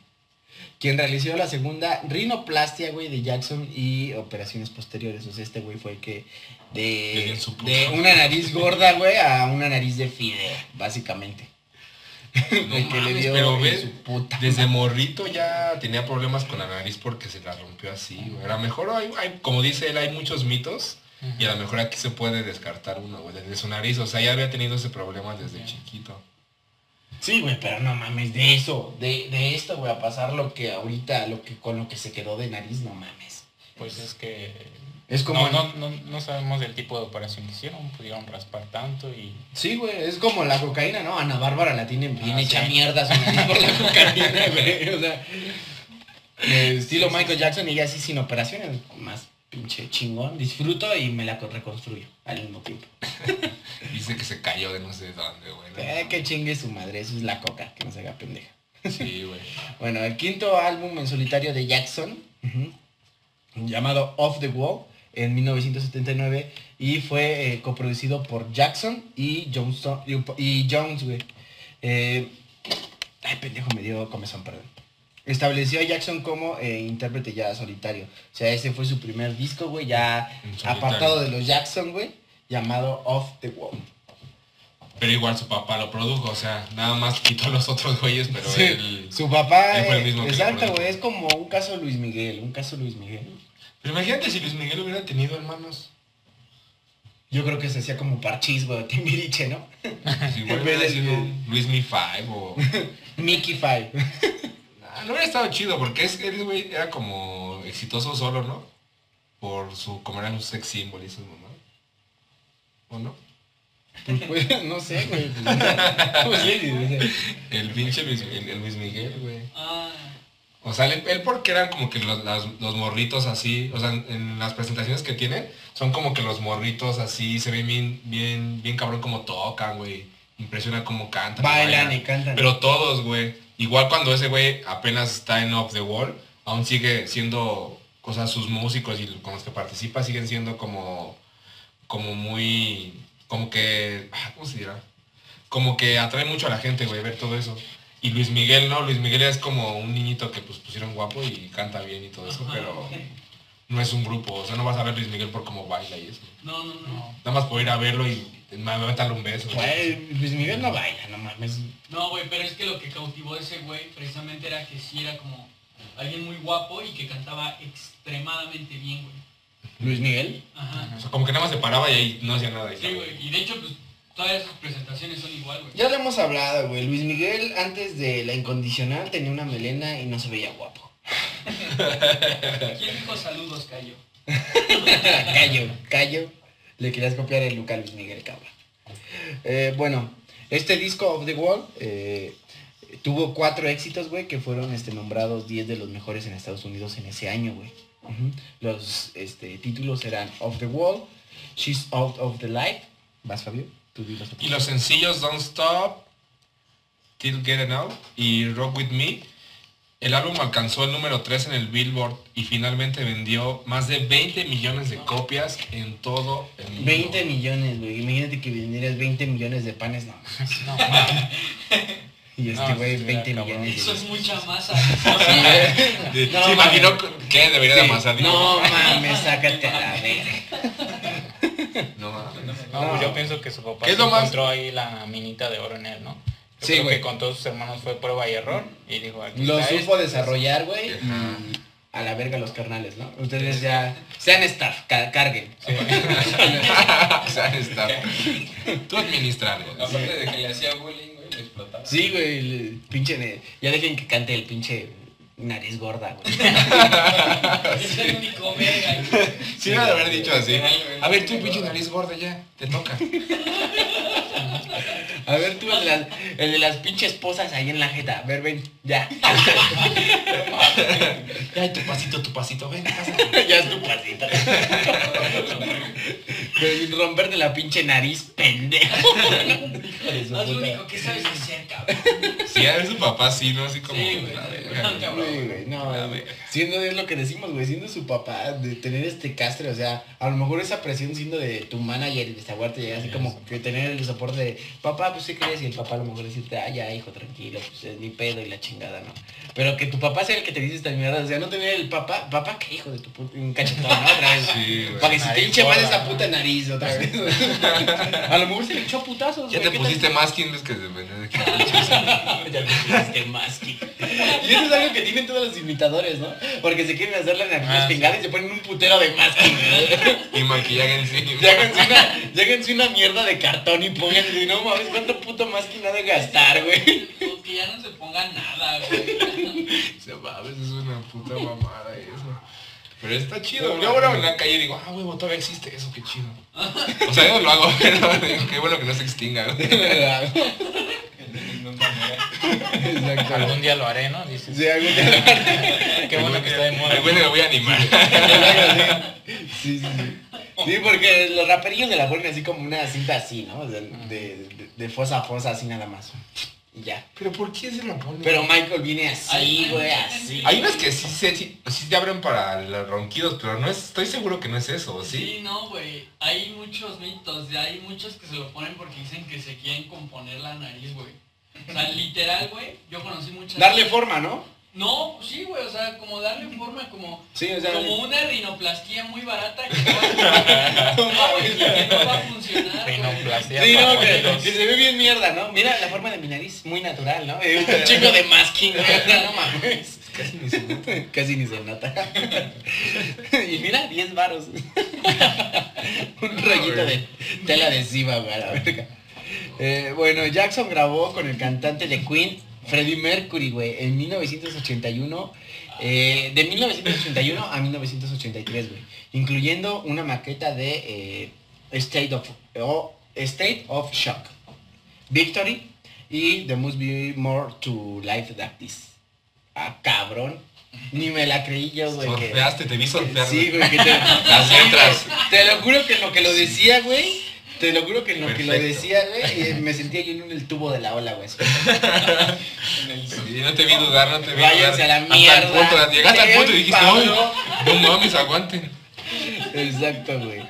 Quien realizó la segunda rinoplastia, güey, de Jackson y operaciones posteriores. O sea, este güey fue el que de, de una nariz gorda, güey, a una nariz de fideo, básicamente. No le dio pero en ve, su puta desde morrito ya tenía problemas con la nariz porque se la rompió así, güey. A lo mejor hay, hay- como dice él, hay muchos mitos y a lo mejor aquí se puede descartar uno, güey, desde su nariz. O sea, ya había tenido ese problema desde chiquito. Sí, güey, pero no mames, de eso, de, de esto, güey, a pasar lo que ahorita, lo que con lo que se quedó de nariz, no mames. Pues es que Es como... no, no, no, no sabemos del tipo de operación que hicieron, pudieron raspar tanto y Sí, güey, es como la cocaína, ¿no? Ana Bárbara la tiene bien Ah, hecha sí. mierda su nariz por la cocaína, güey. O sea, estilo Michael Jackson y ya así sin operaciones, más pinche chingón. Disfruto y me la co- reconstruyo al mismo tiempo. Dice que se cayó de no sé dónde, güey. Eh, que chingue su madre, eso es la coca, que no se haga pendeja. Sí, güey. Bueno, el quinto álbum en solitario de Jackson, llamado Off the Wall, en 1979, y fue eh, coproducido por Jackson y, Johnston, y, Jones, güey. Eh, ay, pendejo, me dio comezón, perdón. Estableció a Jackson como eh, intérprete ya solitario. O sea, ese fue su primer disco, güey, ya apartado de los Jackson, güey, llamado Off the Wall. Pero igual su papá lo produjo, o sea, nada más quitó a los otros güeyes, pero Sí, él... Su papá, él fue el mismo exacto, güey, es como un caso Luis Miguel, un caso Luis Miguel. Pero imagínate si Luis Miguel hubiera tenido hermanos. Yo creo que se hacía como parchís, güey, Timbiriche, ¿no? Pues igual En vez hubiera de- Luis Mi Five o... Mickey Five. Ah, no hubiera estado chido, porque es, él, güey, era como exitoso solo, ¿no? Por su, como eran un sex symbol y esas mamás. ¿O no? Pues, pues, no sé, güey. Pues, sí, sí, sí. El pinche Luis, el, el Luis Miguel, güey. Ah, O sea, él, él porque eran como que los, las- los morritos así, o sea, en, en las presentaciones que tienen, son como que los morritos así, se ven bien, bien, bien cabrón como tocan, güey. Impresiona cómo cantan. Bailan y cantan. Pero todos, güey. Igual cuando ese güey apenas está en Off the Wall, aún sigue siendo, o sea, sus músicos y con los que participa siguen siendo como, como muy, como que, ah, ¿cómo se dirá? Como que atrae mucho a la gente, güey, ver todo eso. Y Luis Miguel, ¿no? Luis Miguel es como un niñito que pues pusieron guapo y canta bien y todo eso, Ajá. pero no es un grupo. O sea, no vas a ver Luis Miguel por cómo baila y eso. no, no, no. Nada más por ir a verlo y meterle un beso. Güey, Luis Miguel no baila, no mames. No, güey, pero es que lo que cautivó a ese güey precisamente era que sí era como alguien muy guapo y que cantaba extremadamente bien, güey. ¿Luis Miguel? Ajá. O sea, como que nada más se paraba y ahí no hacía nada. y Sí, güey. Y de hecho, pues todas sus presentaciones son igual, güey. Ya lo hemos hablado, güey. Luis Miguel antes de la incondicional tenía una melena y no se veía guapo. ¿Quién dijo saludos, Cayo? callo, callo. Le querías copiar el look a Luis Miguel, cabrón. Eh, bueno, este disco of the Wall eh, tuvo cuatro éxitos, güey, que fueron este, nombrados 10 de los mejores en Estados Unidos en ese año, güey. Los este, títulos eran Off the Wall, She's Out of the Light. ¿Vas, Fabio? Los. Y los sencillos Don't Stop, Till Get Enough y Rock With Me. El álbum alcanzó el número 3 en el Billboard y finalmente vendió más de 20 millones de copias en todo el mundo. 20 millones, güey. Imagínate que vendieras 20 millones de panes, no. No. Y este No, güey, sí, 20 cabrón. millones. de Eso es mucha masa. De- No, ¿Se imaginó mames. que debería de Sí. amasar? Digo, No mames, sácate a la verga. No mames. No, pues yo pienso que su papá ¿Qué es se más- encontró ahí la minita de oro en él, ¿no? Yo Sí, creo güey. que con todos sus hermanos fue prueba y error y dijo, aquí Lo está supo esto. desarrollar, güey. Y a la verga los carnales, ¿no? Ustedes ya sean staff, ca- carguen. o sea, está. Tú administralo. Aparte de que le hacía bullying, güey, le explotaba. Sí, güey, pinche. Ya dejen que cante el pinche nariz gorda, güey. Es el único verga. Sí, me de haber dicho así. A ver, tú, pinche nariz gorda, ya, te toca. A ver tú, el de, las, el de las pinches esposas ahí en la jeta. A ver, ven, ya. Ya, tu pasito, tu pasito, ven, pasa. ya es tu pasito. Pero romperte la pinche nariz, pendejo. Su Es lo único que sabes hacer, cabrón. Sí, a ver su papá, sí, ¿no? Así como. Sí, güey. la verga, No, güey. cabrón. Sí, güey, no, La verga. siendo es lo que decimos, güey, siendo su papá, de tener este castre, o sea, a lo mejor esa presión siendo de tu manager y de Zaguarte, llega así como que tener el soporte de, papá, pues, ¿qué crees? Y el papá a lo mejor decirte, ah, ya, hijo, tranquilo, pues, es mi pedo y la chingada, ¿no? Pero que tu papá sea el que te dice esta mierda, o sea, no tener el papá, papá, ¿qué hijo de tu puta? Un cachetón, ¿no? Otra vez. Sí, güey. Para que se te hinche más esa puta nariz otra vez. a lo mejor se le echó a putazos, Ya güey, te ¿qué pusiste tal? masking, es que depende de qué. ya te pusiste masking. Y eso es algo que tienen todos los imitadores, ¿no? Porque se quieren hacer la nariz Ah, y se ponen un putero de masking, ¿no? Y maquillaje encima. Y háganse una, una mierda de cartón y pónganse, no mames, cuánto puto masking ha de gastar, güey. O que ya no se ponga nada, güey. Se mames, es una puta mamada eso. Pero está chido. Yo ahora en la calle digo, ah, huevo, todavía existe eso, qué chido. O sea, yo no lo hago, pero digo, qué bueno que no se extinga. güey. Exacto. Algún día lo haré, ¿no? Dices. Sí, algún día. Qué bueno que está de moda. Algún día me voy a animar. Sí, sí, sí. Sí, porque los raperillos se la ponen así como una cinta así, ¿no? De, de, de fosa a fosa, así nada más. Y ya. Pero ¿por qué se lo ponen? Pero Michael viene así, güey, así. Hay unas que sí, se- sí, sí te abren para los ronquidos, pero no es, estoy seguro que no es eso, ¿sí? Sí, no, güey. Hay muchos mitos. de- Hay muchos que se lo ponen porque dicen que se quieren componer la nariz, güey. O sea, literal, güey. Yo conocí muchas. Darle forma, ¿no? No, sí, güey. O sea, como darle forma, como. Sí, o sea, Como una rinoplastía muy barata que no va, no, güey, que no va a funcionar. güey. Rinoplastia Sí, no, que, que se ve bien mierda, ¿no? Mira la forma de mi nariz, muy natural, ¿no? Eh, Un chico de masking, güey, o sea, no mames. Casi ni se nota. Casi ni se nota. Y mira, 10 varos. Un rollito de tela adhesiva, güey, a la verga. Eh, bueno, Jackson grabó con el cantante de Queen, Freddie Mercury, güey, en 1981. eh, de 1981 a 1983, güey. Incluyendo una maqueta de eh, State, of, State of Shock, Victory y There Must Be More to Life Than This. Ah, cabrón. Ni me la creí yo, güey. que- Sorfeaste, te vi sorfear. Sí, güey, que te, Las letras. te lo juro que lo que lo decía, güey. Te lo juro que en lo que lo Perfecto. decía, güey, eh, me sentía yo en el tubo de la ola, güey. Y no te vi dudar, no te vi Váyanse dudar. a la Hasta el mierda. punto, llegaste al punto y dijiste. "Ay, no mames, aguanten. Exacto, güey.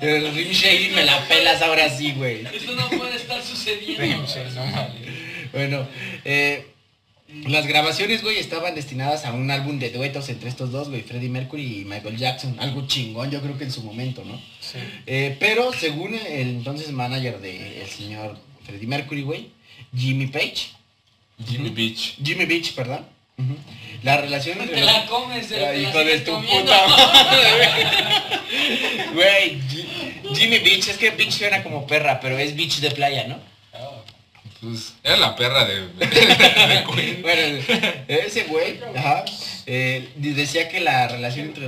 El Rim Shady me la pelas ahora sí, güey. Eso no puede estar sucediendo. Sí, no mames. Bueno, eh, las grabaciones, güey, estaban destinadas a un álbum de duetos entre estos dos, güey, Freddie Mercury y Michael Jackson. Algo chingón, yo creo que en su momento, ¿no? Sí. Eh, pero según el entonces manager del señor Freddie Mercury, güey, Jimmy Page, Jimmy Beach. Jimmy Beach, perdón. La relación entre Te los- la comes, te la hijo de tu comiendo. puta madre, güey. Güey, Ji- Jimmy Beach, es que Beach suena como perra, pero es Beach de playa, ¿no? Pues era la perra de, de, de Queen. Bueno, ese güey, ajá, eh, decía que la relación entre,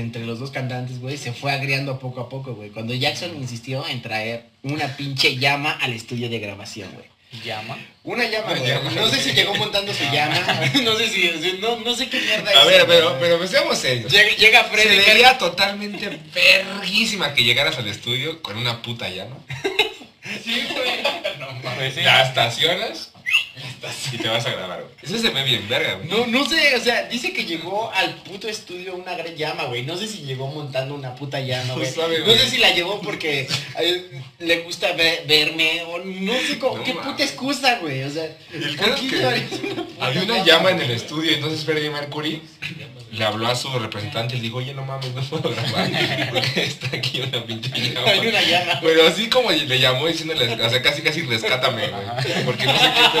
entre los dos cantantes, güey, se fue agriando poco a poco, güey. Cuando Jackson insistió en traer una pinche llama al estudio de grabación, güey. Llama. Una llama, Una güey. llama. No sé si llegó montando su llama. No sé si, no, no sé qué mierda A es, ver, güey. pero, pero pues, seamos serios. Llega, llega Se Freddy vería totalmente verguísima que llegaras al estudio con una puta llama. Güey. Pues sí. La estacionas y te vas a grabar, güey. Eso se ve bien verga, güey. No, no sé, o sea, dice que llegó al puto estudio una gran llama, güey. No sé si llegó montando una puta llama, güey. No sabe, No güey. sé si la llevó porque eh, le gusta ve- verme o no sé cómo, No qué puta excusa, güey. O sea, El ¿por caso qué es que llevarías una puta Había una llama en el estudio, entonces Freddie Mercury le habló a su representante y le dijo, oye, no mames, no puedo grabar porque está aquí una pinche llama. Hay una llama. Pero así como le llamó diciéndole, o sea, casi casi rescátame, güey. Porque no sé qué.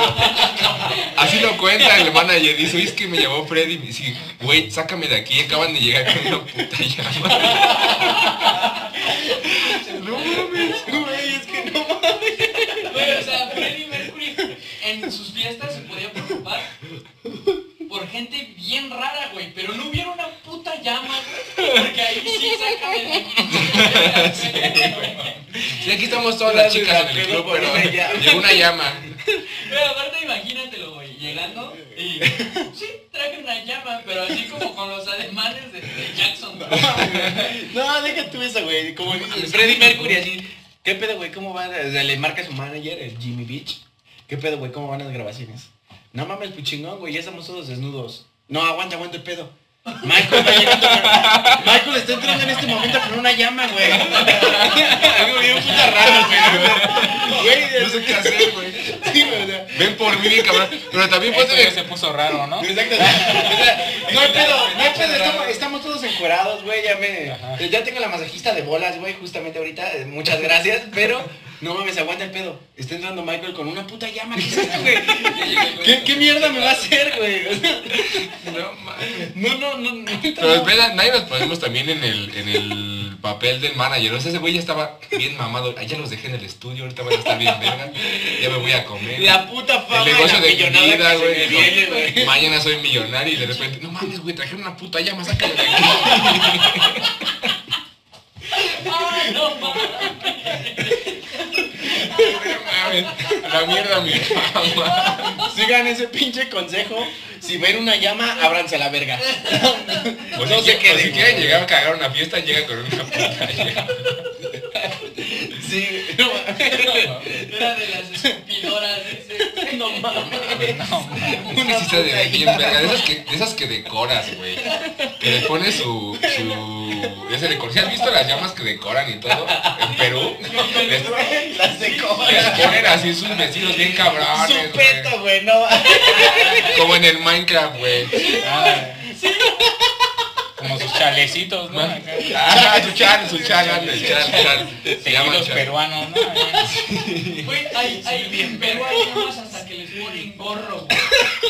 Así lo cuenta el manager, dice, es que me llamó Freddy y me dice, güey, sácame de aquí, acaban de llegar con una puta llama. no mames. Güey, es que no mames. Güey, o sea, Freddie Mercury en sus fiestas se podía preocupar por gente bien rara, güey. Pero no hubiera una puta llama, güey. Porque ahí sí sácame de aquí. Sí, aquí estamos todas las chicas en el club, pero llegó una llama. Pero aparte imagínatelo, güey, llegando y sí, traje una llama, pero así como con los ademanes de, de Jackson. No, deja tú eso, güey. Como Freddie Mercury así. ¿Qué pedo, güey? ¿Cómo van? O sea, le marca a su manager, el Jimmy Beach. ¿Qué pedo, güey? ¿Cómo van las grabaciones? No mames, puchingón, güey. Ya estamos todos desnudos. No, aguanta, aguanta el pedo. Michael está llegando con- Michael está entrando en este momento con una llama, güey. Algo bien puta raro, güey. Güey, No sé qué hacer, güey. Sí, o sea, Ven por mí, cabrón. Pero también ponte ya se puso raro, ¿no? Exacto. O sea, no hay pedo, no hay pedo, estamos, estamos todos encuerados, güey, ya me... Ya tengo la masajista de bolas, güey, justamente ahorita, eh, muchas gracias, pero no mames, aguanta el pedo. Está entrando Michael con una puta llama, ¿qué es esto, güey? ¿Qué, ¿Qué mierda me va a hacer, güey? O sea, No, no, no, no. Pero espera, nadie nos ponemos también en el, en el papel del manager. O sea, ese güey ya estaba bien mamado. Ah, ya los dejé en el estudio, ahorita van a estar bien verga. Ya me voy a comer. La puta fama el negocio la de mi vida, no, güey. Mañana soy millonario y de repente, no mames, güey, trajeron una puta llama, sácala de aquí. Ay, no mames. No mames, a la mierda mi fama. Sigan ese pinche consejo. Si ven una llama, ábranse a la verga. O No si, queden, si quieren llegar a cagar una fiesta, llega con una puta llama. Sí, no. Era de las escupidoras. No mames. Sí se ve bien verga, de esas que, de esas que decoras, güey. Que le pones su, su, ese decor. ¿Sí has visto las llamas que decoran y todo? En Perú. Les, Las de comer. les ponen así sus vestidos bien cabrones, Su güey. peto, güey, no. Como en el Minecraft, güey. Ah, como sus chalecitos, ¿no? Acá. Ah, su chal, su chal, anda, el chal, chal. Se llaman peruanos, ¿no? Güey, hay, hay, en Perú hay llamas hasta que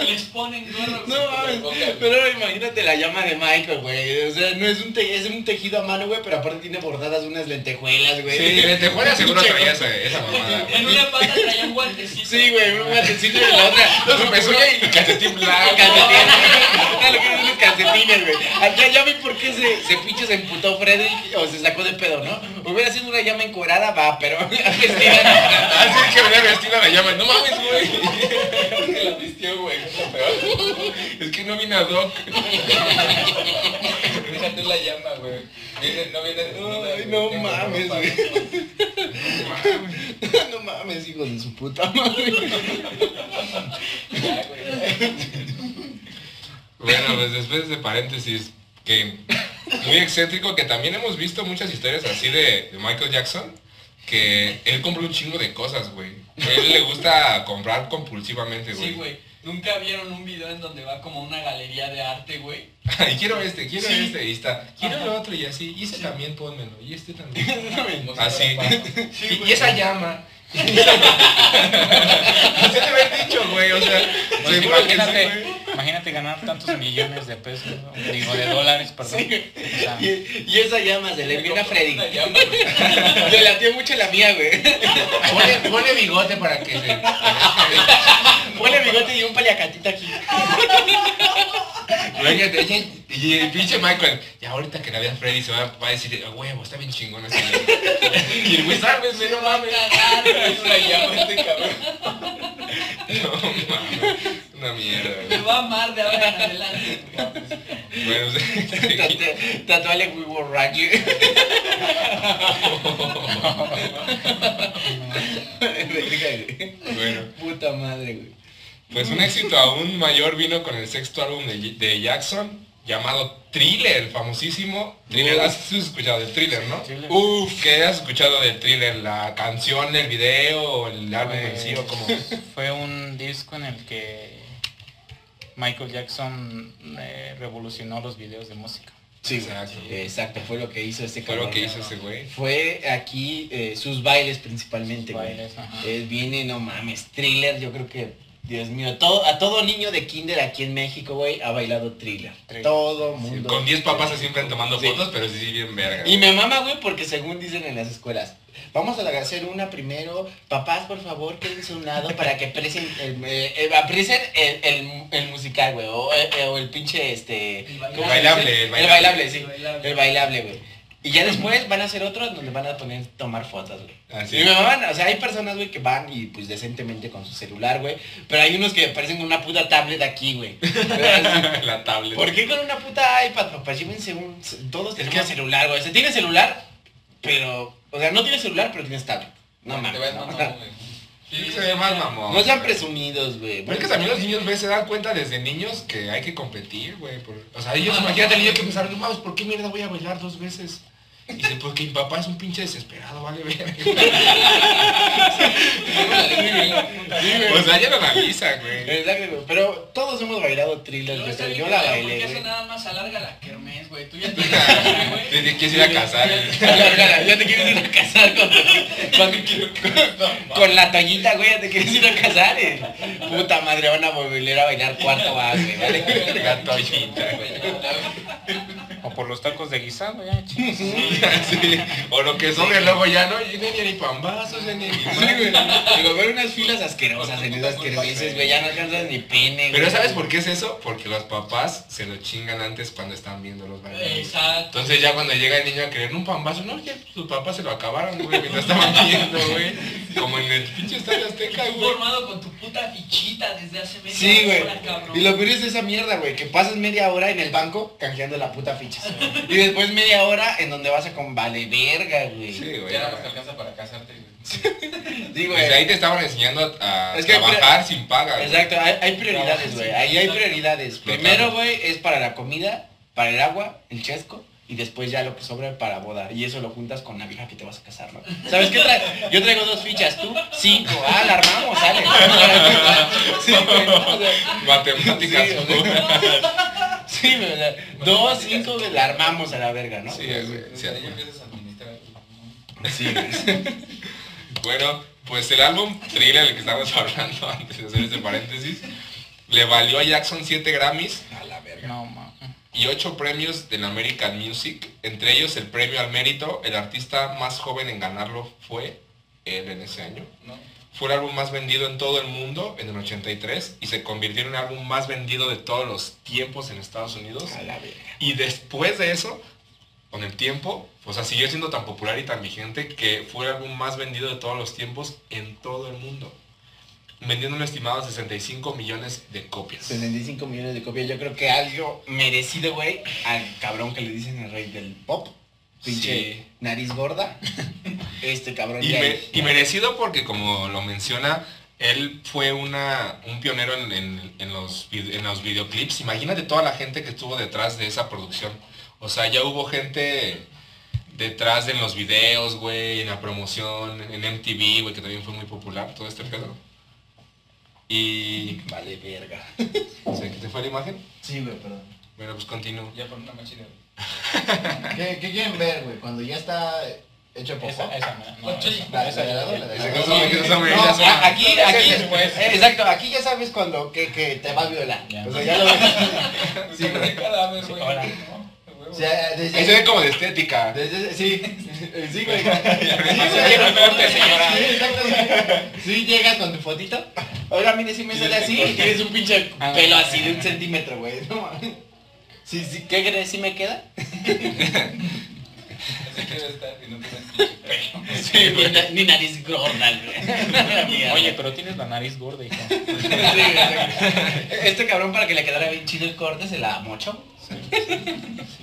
les ponen gorro. No mames, pero imagínate la llama de Michael, güey. O sea, no es un, te- es un tejido a mano, güey, pero aparte tiene bordadas unas lentejuelas, güey. Sí, de Tejuela seguro traía esa, esa mamada, En una pata traía un guantecito. Sí, güey, un guantecito y en la otra. Los pezuña y calcetín blanco. Calcetines. Ah, lo que son unos calcetines, güey. Ah, Ya, ya vi por qué se, se pinche se emputó Freddy o se sacó de pedo, ¿no? Hubiera sido una llama encuerada, va, pero Así que venía vestida la llama. No mames, güey. Que la vistió, güey. Es que no vine a Doc. Déjate la llama, güey. Viene, no viene desnuda, Ay, güey. no mames, güey. No mames, hijos de su puta madre. Bueno, pues después de paréntesis, que muy excéntrico, que también hemos visto muchas historias así de, de Michael Jackson, que él compra un chingo de cosas, güey. A él le gusta comprar compulsivamente, güey. Sí, güey. Nunca vieron un video en donde va como una galería de arte, güey. Ay, quiero este, quiero Sí. este, y está. Quiero Ajá. el otro y así, y ese también pónmelo, y este también. Así. y, y esa llama. Te habían dicho, güey, o sea, Pues sí, imagínate, imagínate ganar tantos millones de pesos, ¿no? digo, de dólares, perdón. Sí. O sea, Y, y esa llama se le viene a Freddy. Le latió mucho la mía, güey. Pone, pone bigote para que se... Ponle bigote y un paliacatito aquí. Y el pinche Michael, ya ahorita que la vea Freddy se va, va a decir, huevo, está bien chingón así. Y el güey, sabes, no mames. Es una llama este cabrón. No mames, una mierda, Me güey. va a amar de ahora en adelante. Bueno, Tatu- Tatuale We Were Raggy. bueno, Puta madre, güey. pues un éxito aún mayor vino con el sexto álbum de, de Jackson, llamado Thriller, famosísimo. Thriller, has escuchado del Thriller, ¿no? Thriller. Uf, ¿qué has escuchado del Thriller? ¿La canción, el video, el álbum en sí o cómo? fue un disco en el que Michael Jackson eh, revolucionó los videos de música. Sí, güey. Exacto. Exacto, fue lo que hizo este Fue lo que hizo ese güey. Fue aquí eh, sus bailes principalmente, güey. Bailes, ajá. Eh, viene, no mames, thriller, yo creo que, Dios mío, todo, a todo niño de kinder aquí en México, güey, ha bailado thriller. Thriller, Todo sí, sí. mundo. Con 10 papás se siempre tomando Sí. fotos, pero sí, sí, bien verga. Y me mama, güey, porque según dicen en las escuelas, vamos a hacer una primero, papás, por favor, quédense a un lado para que aprecien el, eh, eh, aprecien el, el- el musical, güey, o, eh, o el pinche, este... El ¿cómo se bailable, el bailable. sí. El bailable. El bailable, güey. Y ya después van a hacer otros donde van a poner tomar fotos, güey. Así Y me maman, o sea, hay personas, güey, que van y pues decentemente con su celular, güey. Pero hay unos que parecen una puta tablet aquí, güey. la tablet. ¿Por qué con una puta iPad, papá? Llévense un... Todos Es tenemos que- celular, güey. Se tiene celular, pero... O sea, no tienes celular, pero tienes tablet. No mames. ves No, mamón, más mamón. No sean presumidos, güey. Pero es que también los niños, güey, se dan cuenta desde niños que hay que competir, güey. por- O sea, ellos, imagínate el niño que pensaron, no mames, ¿por qué mierda voy a bailar dos veces? Y dice, porque mi papá es un pinche desesperado, vale, ver. O sea, ya lo analiza, güey. Exacto, güey. Pero todos hemos bailado thriller, Luego yo, la bailé, Porque eso güey. nada más alarga la kermés, güey. Tú ya tienes, güey. Te te quieres ir a casar. Ya te quieres ir a casar con, con, con la toallita, güey, ya te quieres ir a casar. eh. Puta madre, van a volver a bailar cuarto güey, ¿vale? La toallita, güey. O por los tacos de guisado, ya. Sí. O lo que sobre luego ya no, y ni ni pambazos, ni ni. Digo, ver unas filas asquerosas en esas kermeses, güey, ya no alcanzas ni pene, Pero. ¿sabes por qué es eso? Porque los papás se lo chingan antes cuando están viendo los bailarines. Exacto. Entonces ya cuando llega el niño a querer un pambazo, no, ya sus papás se lo acabaron, güey, mientras estaban viendo, güey. Como en el pinche estadio Azteca, güey. Formado con tu puta fichita desde hace media Sí, güey. Y lo peor es esa mierda, güey, que pasas media hora en el banco canjeando la puta ficha. Y después media hora en donde vas a con vale verga, güey. Sí, güey. Ya nada más te alcanza para casarte, güey. Sí, güey. Desde ahí te estaban enseñando a Es que hay trabajar sin paga. Exacto, hay, hay prioridades, güey. Ahí hay prioridades. Primero, güey, es para la comida, para el agua, el chesco. Y después ya lo que sobra para boda. Y eso lo juntas con la vieja que te vas a casar, ¿no? ¿Sabes qué traes? Yo traigo dos fichas, tú cinco. Ah, la armamos, sale. Sí, güey. o sea, Matemáticas. Sí, o güey. Sí, sea, Dos, cinco, güey, la armamos a la verga, ¿no? Sí, güey. Sí. Sí, güey. Bueno, pues el álbum Thriller, del que estábamos hablando antes de hacer ese paréntesis, le valió a Jackson 7 Grammys A la verga. No, ma. y 8 premios del American Music, entre ellos el premio al mérito. El artista más joven en ganarlo fue él en ese año. ¿No? Fue el álbum más vendido en todo el mundo en el 83 y se convirtió en el álbum más vendido de todos los tiempos en Estados Unidos. A la verga. Y después de eso, con el tiempo, o sea, siguió siendo tan popular y tan vigente que fue el álbum más vendido de todos los tiempos en todo el mundo. Vendiendo un estimado de 65 millones de copias. 75 millones de copias. Yo creo que algo merecido, güey, al cabrón que le dicen el rey del pop. Pinche Sí. nariz gorda. Este cabrón Y, ya- me- y merecido porque, como lo menciona, él fue una, un pionero en, en- en los, en los videoclips. Imagínate toda la gente que estuvo detrás de esa producción. O sea, ya hubo gente detrás de en los videos, güey, en la promoción, en MTV, güey, que también fue muy popular, todo este pedo. Y... Vale, verga. ¿Se te fue la imagen? Sí, güey, perdón. Bueno, pues continúo. Ya por una güey. ¿Qué, qué quieren ver, güey? Cuando ya está hecho popó. Esa, esa, no, esa. Esa eso- eso No, ya se- a- aquí, aquí, eh, exacto, aquí ya sabes cuando que, que te va a violar. Ya. O sea, ya lo ves. Sí, Como güey. de cadáver, güey. Ahora. O sea, desde, Ese es como de estética. desde- sí, sí, güey. Sí, llegas con tu fotito. Oiga, mire, si me sale así y tienes un pinche Ah, pelo así de un centímetro, güey. No mames. Sí, sí, ¿qué crees? ¿Sí me queda? Así que debe estar y no tienes pinche pelo. Sí, ni, na- ni nariz gorda, güey. Oye, pero tienes la nariz gorda, hijo. Sí. Este cabrón para que le quedara bien chido el corte se la mochó. Si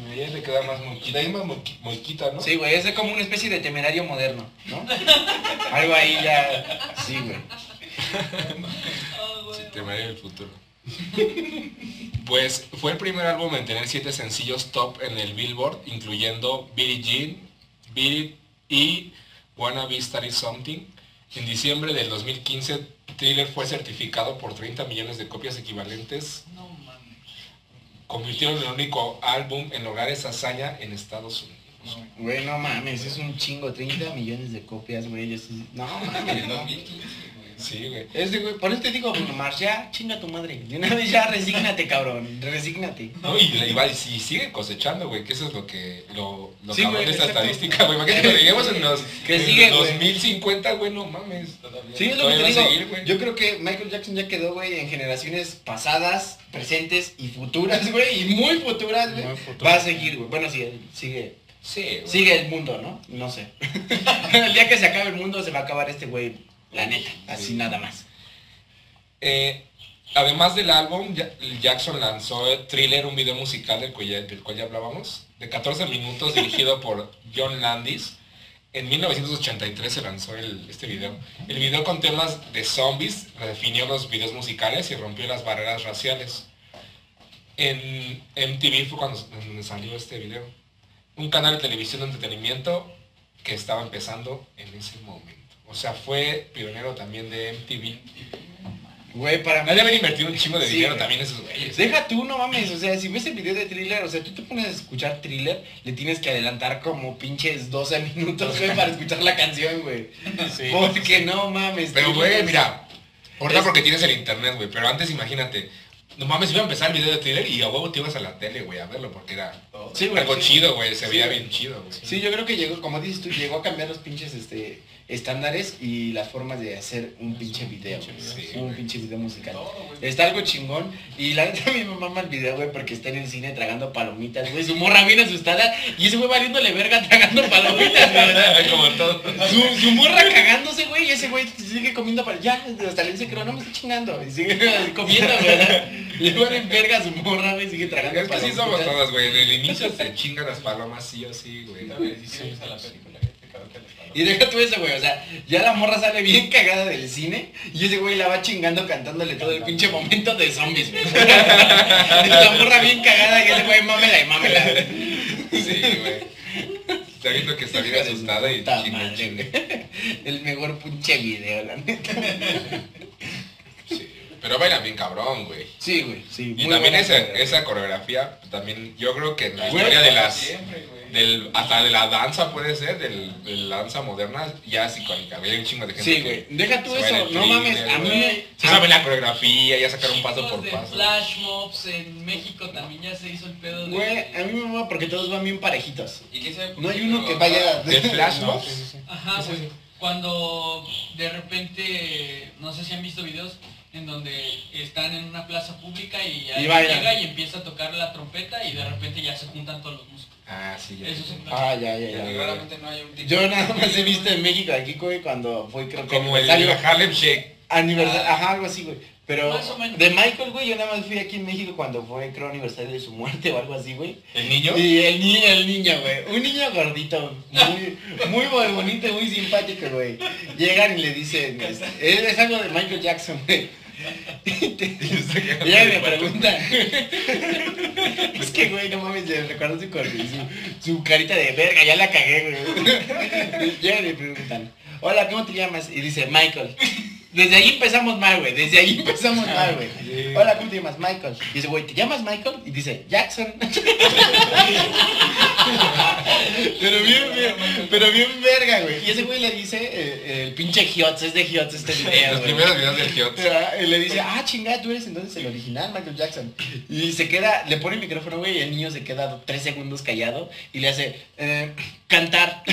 me veías le queda más moquita. Ahí más moqui- moquita, ¿no? Sí, güey, es como una especie de temerario moderno, ¿no? Algo ahí ya. Sí, güey. Güey. Sí, te veré en el futuro. Pues fue el primer álbum en tener siete sencillos top en el Billboard, incluyendo Billie Jean, Beat It y Wanna Be Starting Something. En diciembre del 2015, Thriller fue certificado por 30 millones de copias equivalentes, No mames. convirtieron en el único álbum en lograr esa hazaña en Estados Unidos. Güey, no mames, es un chingo, 30 millones de copias, güey. No mames, no. 2015, güey. Sí, güey. Güey, por eso te digo, Bruno Mars, ya, chinga tu madre. De una vez ya, resígnate, cabrón, resígnate. No, y, igual, si siguen cosechando, güey, que eso es lo que, lo, lo Sí, cabrón güey, de esta estadística, güey. Imagínate cuando lleguemos en los Que en sigue, güey. 2050, güey, no mames. Todavía. Sí, es lo que te digo. seguir, güey. Yo creo que Michael Jackson ya quedó, güey, en generaciones pasadas, presentes y futuras, güey, y muy futuras, güey. Muy futuras. Va a seguir, güey. Bueno, sí, sigue, Sí, güey. sigue el mundo, ¿no? No sé. el día que se acabe el mundo se va a acabar este güey, la neta, así Sí. nada más. Eh, además del álbum, Ja- Jackson lanzó Thriller, un video musical del cual, ya, del cual ya hablábamos, de 14 minutos dirigido por John Landis. En 1983 se lanzó el- este video. El video con temas de zombies redefinió los videos musicales y rompió las barreras raciales. En MTV fue cuando salió este video. Un canal de televisión de entretenimiento que estaba empezando en ese momento. O sea, fue pionero también de MTV. Güey, para mí... Deben invertir un chingo de Sí, dinero güey. también esos güeyes. Deja tú, no mames, o sea, si ves el video de thriller, o sea, tú te pones a escuchar thriller, le tienes que adelantar como pinches 12 minutos, güey, para escuchar la canción, güey. Sí. Porque no mames. Pero, güey, mira, ahorita Es- porque tienes el internet, güey, pero antes imagínate, no mames, iba a empezar el video de thriller y a huevo te ibas a la tele, güey, a verlo, porque era Sí, güey. algo chido, güey, se veía bien chido, güey. Sí, yo creo que llegó, como dices tú, llegó a cambiar los pinches este, estándares y las formas de hacer un pinche video. güey. Sí, un güey. pinche video musical. Todo, güey. Está algo chingón. Y la neta mí me mama el video, güey, porque está en el cine tragando palomitas, güey. Su morra bien asustada y ese güey valiéndole verga tragando palomitas, güey. Como todo. Su, su morra cagándose, güey, y ese güey sigue comiendo para ya, hasta le dice que no, no me estoy chingando. Y sigue comiendo, ¿verdad? Le vale verga a su morra, güey, sigue tragando Es que sí palomitas. somos todos, güey, en el inicio se chingan las palomas sí o sí, güey que te cago que les palo. Y deja tú eso, güey, o sea, ya la morra sale bien cagada del cine y ese güey la va chingando cantándole todo el pinche momento de zombies, güey. La morra bien cagada y ese güey mámela y mámela. Sí, güey. Está viendo que está bien asustada y chinga. güey. El mejor pinche video, la neta. Sí, pero bailan bien cabrón, güey. Sí, güey, sí. Y también esa, coreografía. esa coreografía, también yo creo que en la Güey, historia de las... Siempre, güey. Del, hasta de la danza puede ser, del, de la danza moderna, ya es icónica. Hay un chingo de gente Sí, que güey. Deja tú eso, no mames, a mí güey. me... Se sabe la coreografía, ya sacaron paso por de paso. Flash mobs en México también ya se hizo el pedo de... Güey, a mí me mama porque todos van bien parejitos. ¿Y qué se No hay uno que vaya... ¿De flash No, mobs? sí, sí, sí. Ajá, güey. Cuando de repente, no sé si han visto videos en donde están en una plaza pública y Y alguien bailan. llega y empieza a tocar la trompeta y de repente ya se juntan todos los músicos. Ah, sí, ya. Eso es un Ah, ya, ya, ya. claramente no hay un. Yo nada más he visto en México aquí, güey, cuando fue creo que Como el aniversario- Harlem Shake. aniversario, Ah. ajá, algo así, güey. Pero Más o menos. de Michael, güey, yo nada más fui aquí en México cuando fue, creo, aniversario de su muerte o algo así, güey. ¿El niño? Y el niño, el niño, güey. Un niño gordito, muy, muy bo- bonito, muy simpático, güey. Llegan y le dicen, es, es algo de Michael Jackson, güey. Y ya me preguntan. Es que, güey, no mames, le recuerdo su, su, carita de verga, ya la cagué, güey. Llegan y me preguntan, hola, ¿cómo te llamas? Y dice, Michael. Desde ahí empezamos mal, güey. Desde ahí empezamos mal, güey. Hola, ¿cómo te llamas? Michael. Y dice, güey, ¿te llamas Michael? Y dice, Jackson. pero bien, bien, pero bien verga, güey. Y ese güey le dice, eh, el pinche Hiots, es de Hiots este video, Los primeros videos del Giot. Ah, Y le dice, ah, chingada, tú eres entonces el original, Michael Jackson. Y se queda, le pone el micrófono, güey, y el niño se queda tres segundos callado y le hace, eh, cantar.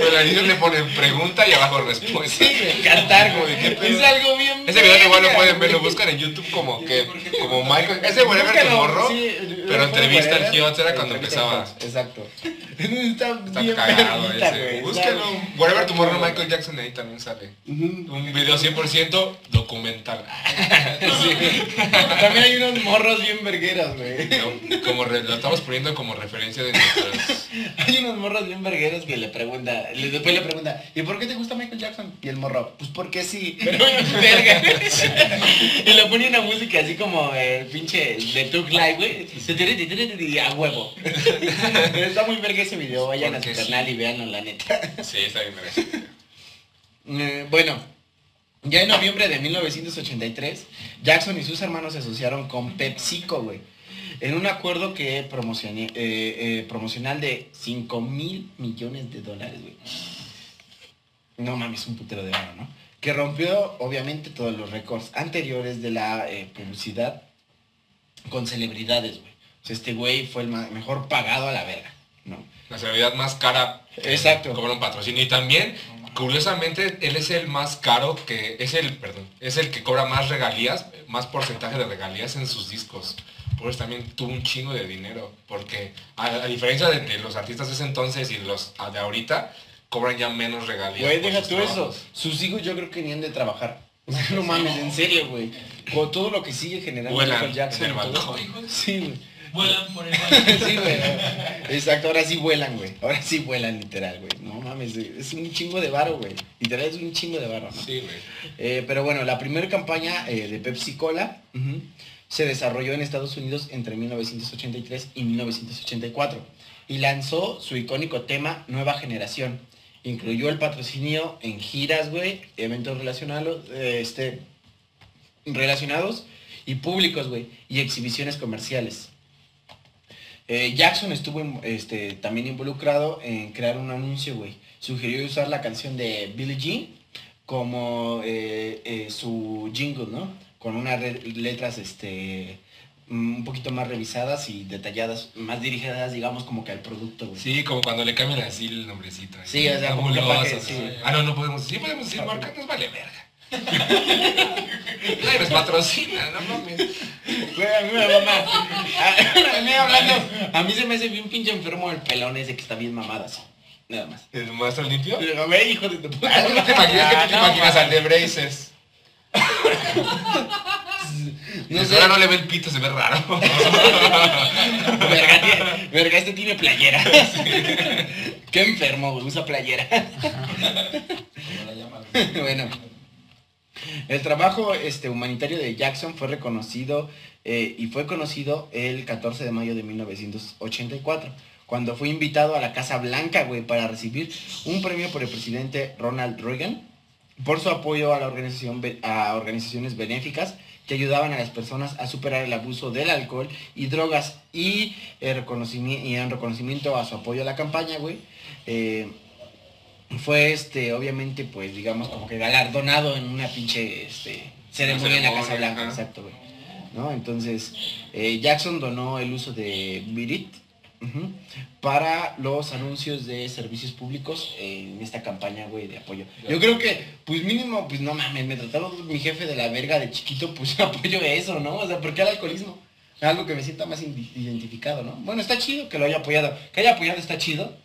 Pero al niño le ponen pregunta y abajo respuesta. Sí, cantar, güey. Es algo bien Ese video igual lo pueden ver, lo buscan en YouTube como que, como Michael, ese Whatever Tomorrow, sí, pero entrevista al Hiots era cuando empezaba. Exacto. Está, Está bien cagado ese. Búsquenlo. Whatever Tomorrow Michael Jackson ahí también sale. Un video 100% documental. También hay unos morros bien vergueros, güey. No, Como re- lo estamos poniendo como referencia de nuestras... Hay unos morros bien vergueros que le pregunta, después le pregunta, ¿y por qué te gusta Michael Jackson? Y el morro, pues porque sí, pero verga. y le pone una música así como el pinche de Tug Life, güey. Y a huevo. Está muy verga ese video, vayan a su sí. canal y véanlo, la neta. Sí, está bien merecido. Eh, bueno, ya en noviembre de 1983, Jackson y sus hermanos se asociaron con PepsiCo, güey. En un acuerdo que promocioné, eh, eh, promocional de 5 mil millones de dólares, güey. No mames, un putero de oro, ¿no? Que rompió, obviamente, todos los récords anteriores de la eh, publicidad con celebridades, güey. O sea, este güey fue el mejor pagado a la verga, ¿no? La celebridad más cara. Exacto. Cobra un patrocinio. Y también, curiosamente, él es el más caro que... Es el, perdón, es el que cobra más regalías, más porcentaje de regalías en sus discos. Por eso también tuvo un chingo de dinero. Porque a, a diferencia de, de los artistas de ese entonces y los de ahorita, cobran ya menos regalías. Güey, deja tú eso. Sus hijos yo creo que ni han de trabajar. No mames, en serio, güey. Con todo lo que sigue generando Michael Jackson. en el todo. Sí, güey. Vuelan por el. Sí, güey. Exacto, ahora sí vuelan, güey. Ahora sí vuelan, literal, güey. No mames, es un chingo de varo, güey. Literal es un chingo de varo, ¿no? Sí, güey. Eh, pero bueno, la primera campaña eh, de Pepsi Cola se desarrolló en Estados Unidos entre 1983 y 1984 y lanzó su icónico tema Nueva Generación. Incluyó el patrocinio en giras, güey, eventos relacionados, este, relacionados y públicos, güey, y exhibiciones comerciales. Eh, Jackson estuvo este, también involucrado en crear un anuncio, güey. Sugirió usar la canción de Billie Jean como eh, eh, su jingle, ¿no? Con unas letras este, un poquito más revisadas y detalladas, más dirigidas, digamos, como que al producto, güey. Sí, como cuando le cambian así el nombrecito. ahí. Sí, o sea, como que sí. Ah, no, no podemos. Sí podemos decir marca, nos vale verga. Nadie nos patrocina, no mames. Güey, a mí me mama. A, mí hablando, a mí se me hace bien pinche enfermo el pelón ese que está bien mamado así. Nada más. ¿El maestro limpio? Güey, hijo de tu puta. Ah, ¿No te imaginas, te no, imaginas man. al de Brazers? No sé. Ahora no le ve el pito, se ve raro. Verga, tiene- verga, este tiene playera. Qué enfermo, güey, usa playera. bueno. El trabajo este, humanitario de Jackson fue reconocido eh, y fue conocido el 14 de mayo de 1984, cuando fue invitado a la Casa Blanca, güey, para recibir un premio por el presidente Ronald Reagan por su apoyo a la organización a organizaciones benéficas que ayudaban a las personas a superar el abuso del alcohol y drogas y, el reconocimiento, y en reconocimiento a su apoyo a la campaña, güey. eh, fue este, obviamente, pues digamos como que galardonado en una pinche este, ceremonia en la Casa Blanca, exacto, güey. ¿No? Entonces, eh, Jackson donó el uso de Birit ujú, para los anuncios de servicios públicos en esta campaña, güey, de apoyo. Yo creo que, pues mínimo, pues no mames, me trataron mi jefe de la verga de chiquito, pues apoyo eso, ¿no? O sea, ¿por qué el alcoholismo? Algo que me sienta más identificado, ¿no? Bueno, está chido que lo haya apoyado. Que haya apoyado está chido,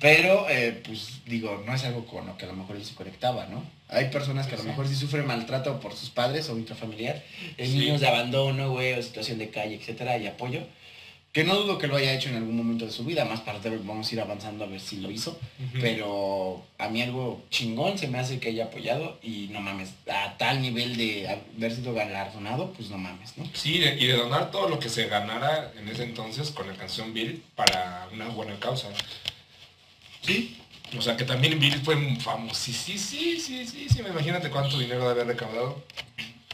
pero, eh, pues, digo, no es algo con lo que a lo mejor él se conectaba, ¿no? Hay personas que a lo mejor sí sufren maltrato por sus padres o intrafamiliar, eh, Sí. niños de abandono, güey, o situación de calle, etcétera, y apoyo. Que no dudo que lo haya hecho en algún momento de su vida, más para vamos a ir avanzando a ver si lo hizo. Pero a mí algo chingón se me hace que haya apoyado y no mames, a tal nivel de haber sido galardonado, pues no mames, ¿no? Sí, y de donar todo lo que se ganara en ese entonces con la canción Bill para una buena causa. Sí. O sea que también Bill fue famoso. Sí, sí, sí, sí, sí, sí. Imagínate cuánto dinero de haber recaudado.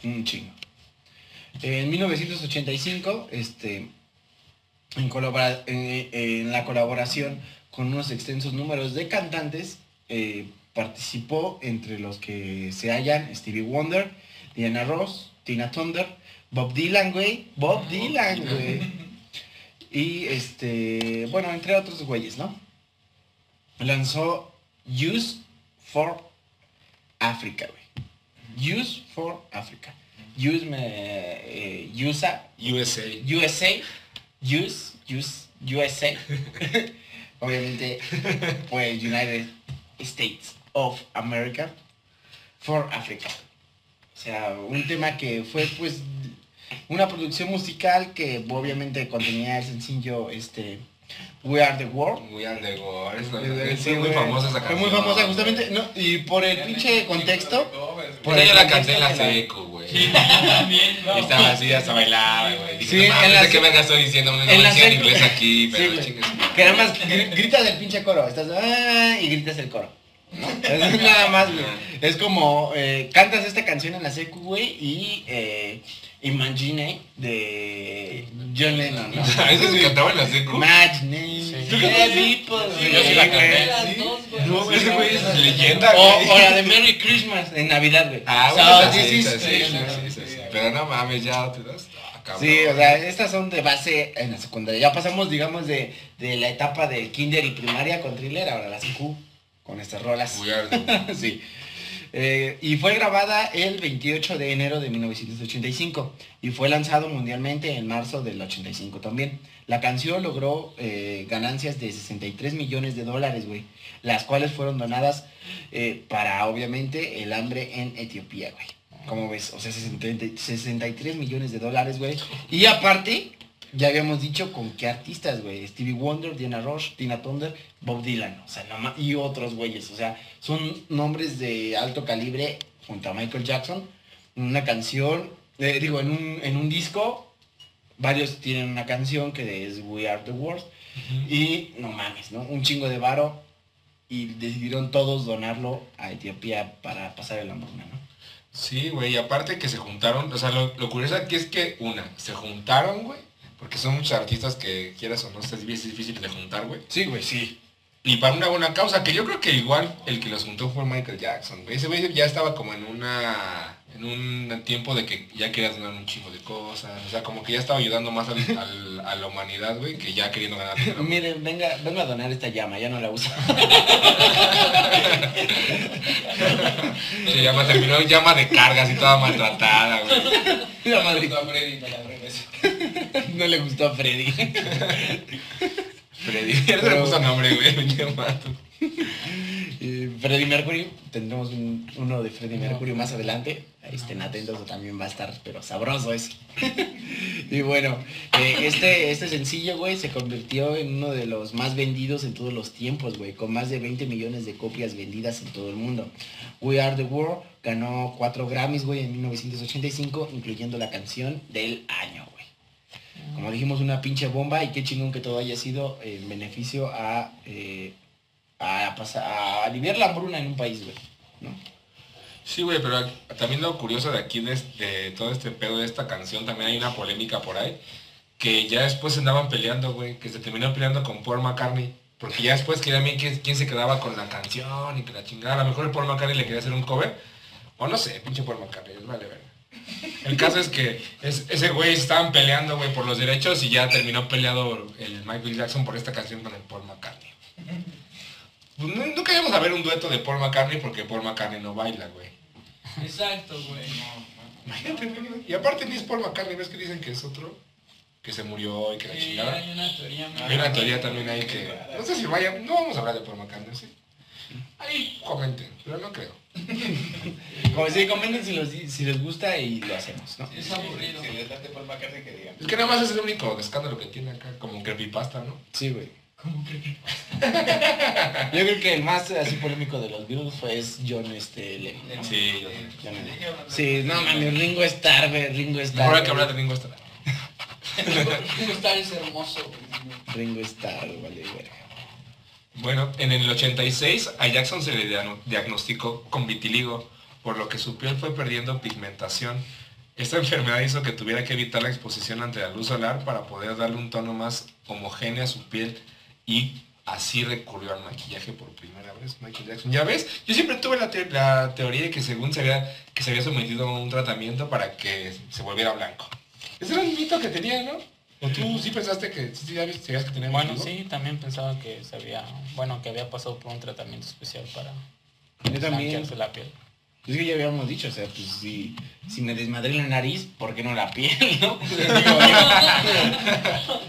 Un chingo. En 1985, este, en, colabora- en- en la colaboración con unos extensos números de cantantes, eh, participó entre los que se hallan Stevie Wonder, Diana Ross, Tina Thunder, Bob Dylan, güey, Bob Dylan, güey. Y este, bueno, entre otros güeyes, ¿no? Lanzó Use for Africa, güey. Use for Africa. Use me eh, USA, USA. USA, use, use, USA. Obviamente, pues United States of America for Africa. O sea, un tema que fue pues una producción musical que obviamente contenía el sencillo este We Are the World. Muy undergo. Es, Eh, es sí, muy famosa esa Fue canción. muy famosa justamente, no, y por el pinche contexto, por Pero el yo la canté en la- seco, güey. También, no. Y estaba así, hasta bailaba, güey. Dije, Sí, no en la ¿de qué seco- verga estoy diciendo? No en decían seco- inglés aquí, Sí, pero güey. chingues. Que nada más gri- gritas el pinche coro, estás ah, y gritas el coro. ¿no? Es nada más, güey. Es como eh, cantas esta canción en la secu, güey, y eh, Imagine de John Lennon, ¿no? ¿A veces me cantaba en la seco? Imagine. Sí. the people, Sí, yo sí la güey. canté. Las dos, güey. No, ese güey es leyenda, O, güey. o la de Merry Christmas en Navidad, güey. Ah, bueno, sí, sí, sí, sí, sí, sí. Pero no mames, ya te das. ah. Sí, o sea, estas son de base en la secundaria. Ya pasamos, digamos, de, de la etapa de kinder y primaria con thriller, ahora la secu, con estas rolas. Sí. Eh, y fue grabada el 28 de enero de 1985 y fue lanzado mundialmente en marzo del 85 también. La canción logró eh, ganancias de 63 millones de dólares, güey, las cuales fueron donadas eh, para, obviamente, el hambre en Etiopía, güey. ¿Cómo ves? O sea, 60 63 millones de dólares, güey. Y aparte, ya habíamos dicho con qué artistas, güey. Stevie Wonder, Diana Ross, Tina Thunder, Bob Dylan. O sea, no y otros güeyes. O sea, son nombres de alto calibre junto a Michael Jackson. Una canción, eh, digo, en un, en un disco, varios tienen una canción que es We Are the World. Y no mames, ¿no? Un chingo de varo. y decidieron todos donarlo a Etiopía para pasar el hambruna, ¿no? Sí, güey, y aparte que se juntaron, o sea, lo, lo curioso aquí es que, una, se juntaron, güey, porque son muchos artistas que quieras o no, es difícil, difícil de juntar, güey. Sí, güey, sí. Y para una buena causa, que yo creo que igual el que los juntó fue Michael Jackson, güey. Ese güey ya estaba como en una en un tiempo de que ya quería donar un chingo de cosas, o sea, como que ya estaba ayudando más al- al- a la humanidad, güey, que ya queriendo ganar dinero. Miren, venga, vengo a donar esta llama, ya no la uso. Se llama, terminó en llama de cargas y toda maltratada, güey. La madre, Freddy, no le gustó a Freddy. Freddy, ya se le puso nombre, güey, me. Eh, Freddie Mercury, tendremos un- uno de Freddie Mercury más adelante. Ahí estén atentos, también va a estar, pero sabroso ese. y bueno, eh, este, este sencillo, güey, se convirtió en uno de los más vendidos en todos los tiempos, güey, con más de 20 millones de copias vendidas en todo el mundo. We Are the World ganó 4 Grammys, güey, en 1985, incluyendo la canción del año, güey. Como dijimos, una pinche bomba y qué chingón que todo haya sido en beneficio a, eh, a, pasar, a aliviar la hambruna en un país, güey. Sí, güey, pero también lo curioso de aquí, de, todo este pedo de esta canción, también hay una polémica por ahí, que ya después se andaban peleando, güey, que se terminó peleando con Paul McCartney, porque ya después querían bien quién, quién se quedaba con la canción y que la chingada, a lo mejor el Paul McCartney le quería hacer un cover, o no sé, pinche Paul McCartney, vale ver. El caso es que es- ese güey estaban peleando, güey, por los derechos y ya terminó peleado el Michael Jackson por esta canción con el Paul McCartney. Pues, nunca íbamos a ver un dueto de Paul McCartney porque Paul McCartney no baila, güey. Exacto, güey. Imagínate, güey. Y aparte ni es Paul McCartney, ¿ves que dicen que es otro? Que se murió y que la Sí, chingada. hay una teoría Hay una teoría también ahí que... No sé si vaya... No vamos a hablar de Paul McCartney, ¿sí? Ahí comenten, pero no creo. Como si comenten si, los- si les gusta y lo hacemos, ¿no? Es aburrido. Si les late Paul McCartney que digan. Es que nada más es el único escándalo que tiene acá, como creepypasta, ¿no? Sí, güey. Yo creo que el más así polémico de los Beatles fue es John este, Lennon, ¿no? Sí, John Lennon. Sí, no mames, Ringo Starr, güey, Ringo Starr. Hay que hablar de Ringo Starr. Ringo Starr es hermoso, güey. Ringo Starr, vale, verga. Bueno, en el 86 a Jackson se le diagno- diagnosticó con vitiligo, por lo que su piel fue perdiendo pigmentación. Esta enfermedad hizo que tuviera que evitar la exposición ante la luz solar para poder darle un tono más homogéneo a su piel y así recurrió al maquillaje por primera vez Michael Jackson. ¿Ya ves? Yo siempre tuve la teoría de que según se había, que se había sometido a un tratamiento para que se volviera blanco. Ese era un mito que tenía, ¿no? ¿O tú sí pensaste que sí, sabías que tenía Bueno, sí, también pensaba que se había, bueno, que había pasado por un tratamiento especial para Yo también. la piel. Es que ya habíamos dicho, o sea, pues si, si me desmadré la nariz, ¿por qué no la piel, no? Pues,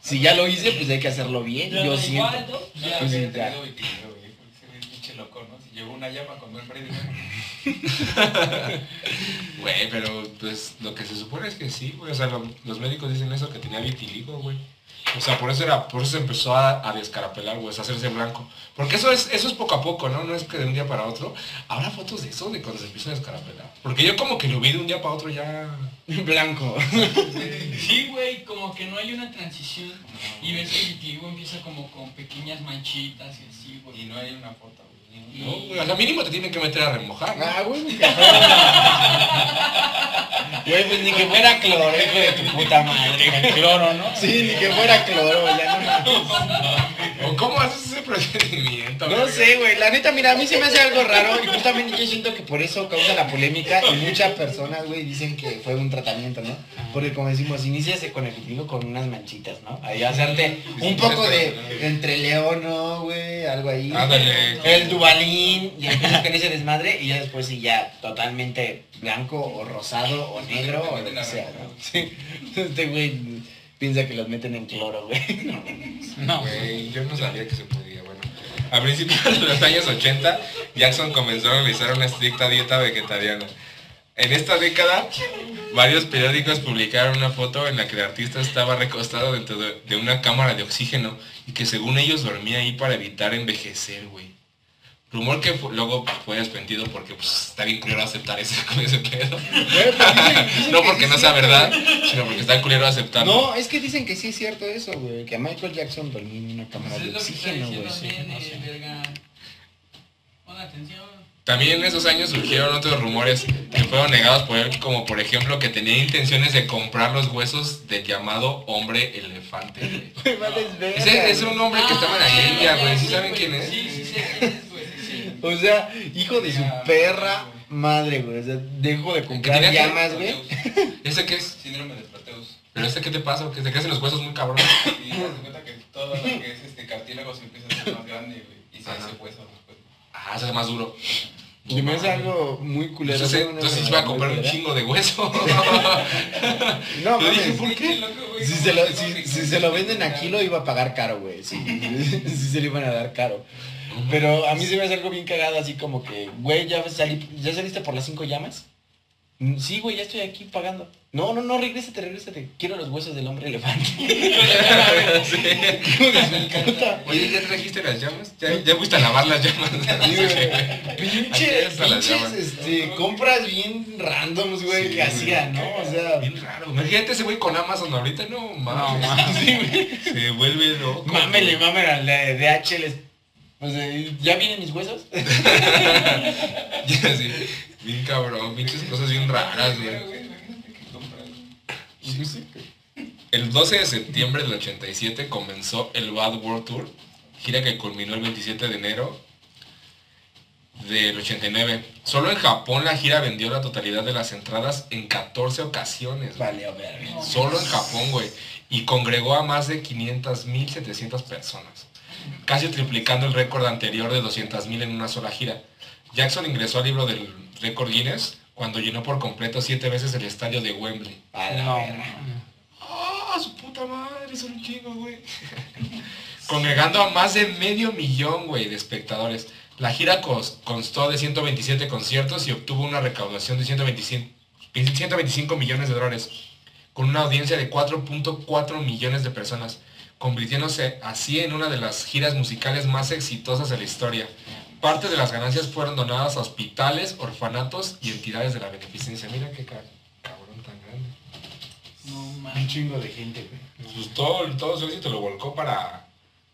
si ya lo hice, pues hay que hacerlo bien, yo siento. igual, ¿no? Ya Pues ya. tenido vitiligo, güey. porque ese güey es pinche loco, ¿no? Si llegó una llama con el Freddy. Güey, pero pues lo que se supone es que sí, güey. O sea, lo- los médicos dicen eso, que tenía vitiligo, güey. O sea, por eso era, por eso se empezó a, a descarapelar, güey, a hacerse blanco. Porque eso es, eso es poco a poco, ¿no? No es que de un día para otro. Habrá fotos de eso, de cuando se empieza a descarapelar. Porque yo como que lo vi de un día para otro ya. Blanco. Sí, güey, como que no hay una transición. Y ves que el vitiligo empieza como con pequeñas manchitas y así, güey. Y no hay una foto. No, güey. O sea, mínimo te tienen que meter a remojar, ¿no? Ah, güey, ni que fuera. Güey, pues ni que fuera cloro, hijo de tu puta madre. Cloro, ¿no? Sí, ni que fuera cloro, ya no ¿O cómo haces ese procedimiento? No güey? sé, güey. La neta, mira, a mí se me hace algo raro y justamente yo siento que por eso causa la polémica y muchas personas, güey, dicen que fue un tratamiento, ¿no? Porque como decimos, inicias con el vitiligo con unas manchitas, ¿no? Ahí hacerte un poco de entre león, ¿no, güey? Algo ahí. Ándale. El dubalín, y empiezas con ese desmadre y ya después sí ya totalmente blanco o rosado o negro o lo que sea, ¿no? Sí. Este güey piensa que los meten en cloro, güey. No. Güey, yo no sabía que se podía, bueno. A principios de los años 80, Jackson comenzó a realizar una estricta dieta vegetariana. En esta década, varios periódicos publicaron una foto en la que el artista estaba recostado dentro de, de una cámara de oxígeno y que según ellos dormía ahí para evitar envejecer, güey. Rumor que luego fue desmentido porque pues, está bien culero aceptar ese, ese pedo. Pues dicen- dicen no que porque sí no sea verdad, sino porque está culero aceptarlo. No, es que dicen que sí es cierto eso, güey. Que a Michael Jackson dormía en una cámara Pues es de oxígeno, güey. sí. no eh, sé. verga. Pon atención. También en esos años surgieron otros rumores que fueron negados por él, como por ejemplo que tenía intenciones de comprar los huesos del llamado hombre elefante. Ese es un hombre que estaba en la Ah, India, ya, güey. ¿Sí saben quién es? Sí, sí. Sí. O sea, hijo de su perra madre, güey. O sea, dejo de comprar llamas, güey. ¿Ese qué es? Síndrome de Proteus. ¿Pero este qué te pasa? ¿Que te crecen los huesos muy cabrón? Y te das cuenta que todo lo que es este cartílago se empieza a hacer más grande, güey. Y se hace hueso después. Ah, se hace más duro. Y me hace algo muy culero. Entonces, una entonces iba a comprar un chingo de hueso. No, Yo dije. ¿por qué? Si se, lo, si, si se lo venden aquí lo iba a pagar caro, güey. Sí, sí se lo iban a dar caro. Pero a mí se me hace algo bien cagado, así como que, güey, ¿ya, salí, ¿ya saliste por las cinco llamas? "Mm, Sí, güey, ya estoy aquí pagando. No, no, no, regrésate, regrésate. Quiero los huesos del hombre elefante. Oye, ¿ya trajiste las llamas? ¿Ya, ya fuiste a lavar las llamas? Pinches, pinches, este, compras bien randoms, güey, que hacía, ¿no? O sea, Bien raro. Imagínate ese güey con Amazon ahorita, no mames. Sí, güey. Se vuelve loco. Mámele, mámele de DHL. O sea, ¿ya vienen mis huesos? Ya, sí. Bien cabrón, pinches cosas bien raras, güey. Que compras. El 12 de septiembre del 87 comenzó el Bad World Tour, gira que culminó el 27 de enero del 89. Solo en Japón la gira vendió la totalidad de las entradas en 14 ocasiones. Vale, a ver. Solo en Japón, güey. Y congregó a más de 500.700 personas. Casi triplicando el récord anterior de 200.000 en una sola gira. Jackson ingresó al libro del récord Guinness cuando llenó por completo siete veces el estadio de Wembley. A la No. ¡Ah, su puta madre! Son un chingo, güey. Congregando a más de medio millón, güey, de espectadores. La gira constó de 127 conciertos y obtuvo una recaudación de 125, 125 millones de dólares, con una audiencia de 4.4 millones de personas, convirtiéndose así en una de las giras musicales más exitosas de la historia. Parte de las ganancias fueron donadas a hospitales, orfanatos y entidades de la beneficencia. Mira qué ca- cabrón tan grande. No Un chingo de gente, güey. pues todo, todo su éxito lo volcó para,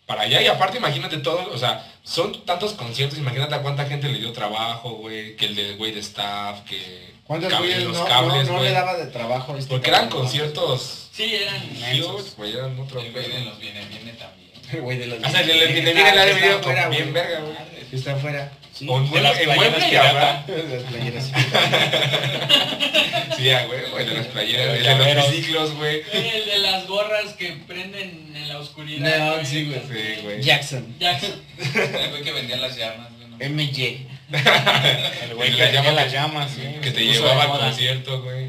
para allá. Y aparte, imagínate todo, o sea, son tantos conciertos, imagínate a cuánta gente le dio trabajo, güey, que el del güey de staff, que ¿Cuántos cable- güeyes los no, cables, no, no güey. le daba de trabajo a este Porque eran cabrón? conciertos Sí, eran. huge, güey, eran otro El güey de los viene, viene también. El güey de los... O sea, el del Viene está- Viene la de que está video afuera, bien verga, güey. Está afuera. Sí. O en De las en playeras Wembley pirata. habrá. Las playeras. Sí, ya, güey, güey, de las playeras, el de los llaveros. triciclos, güey. El de las gorras que prenden en la oscuridad. Güey. sí, güey. Sí, güey. Jackson. Jackson. El güey que vendía las llamas, güey. no. MJ. El güey que las llamas, sí. Que te llevaba al concierto, güey.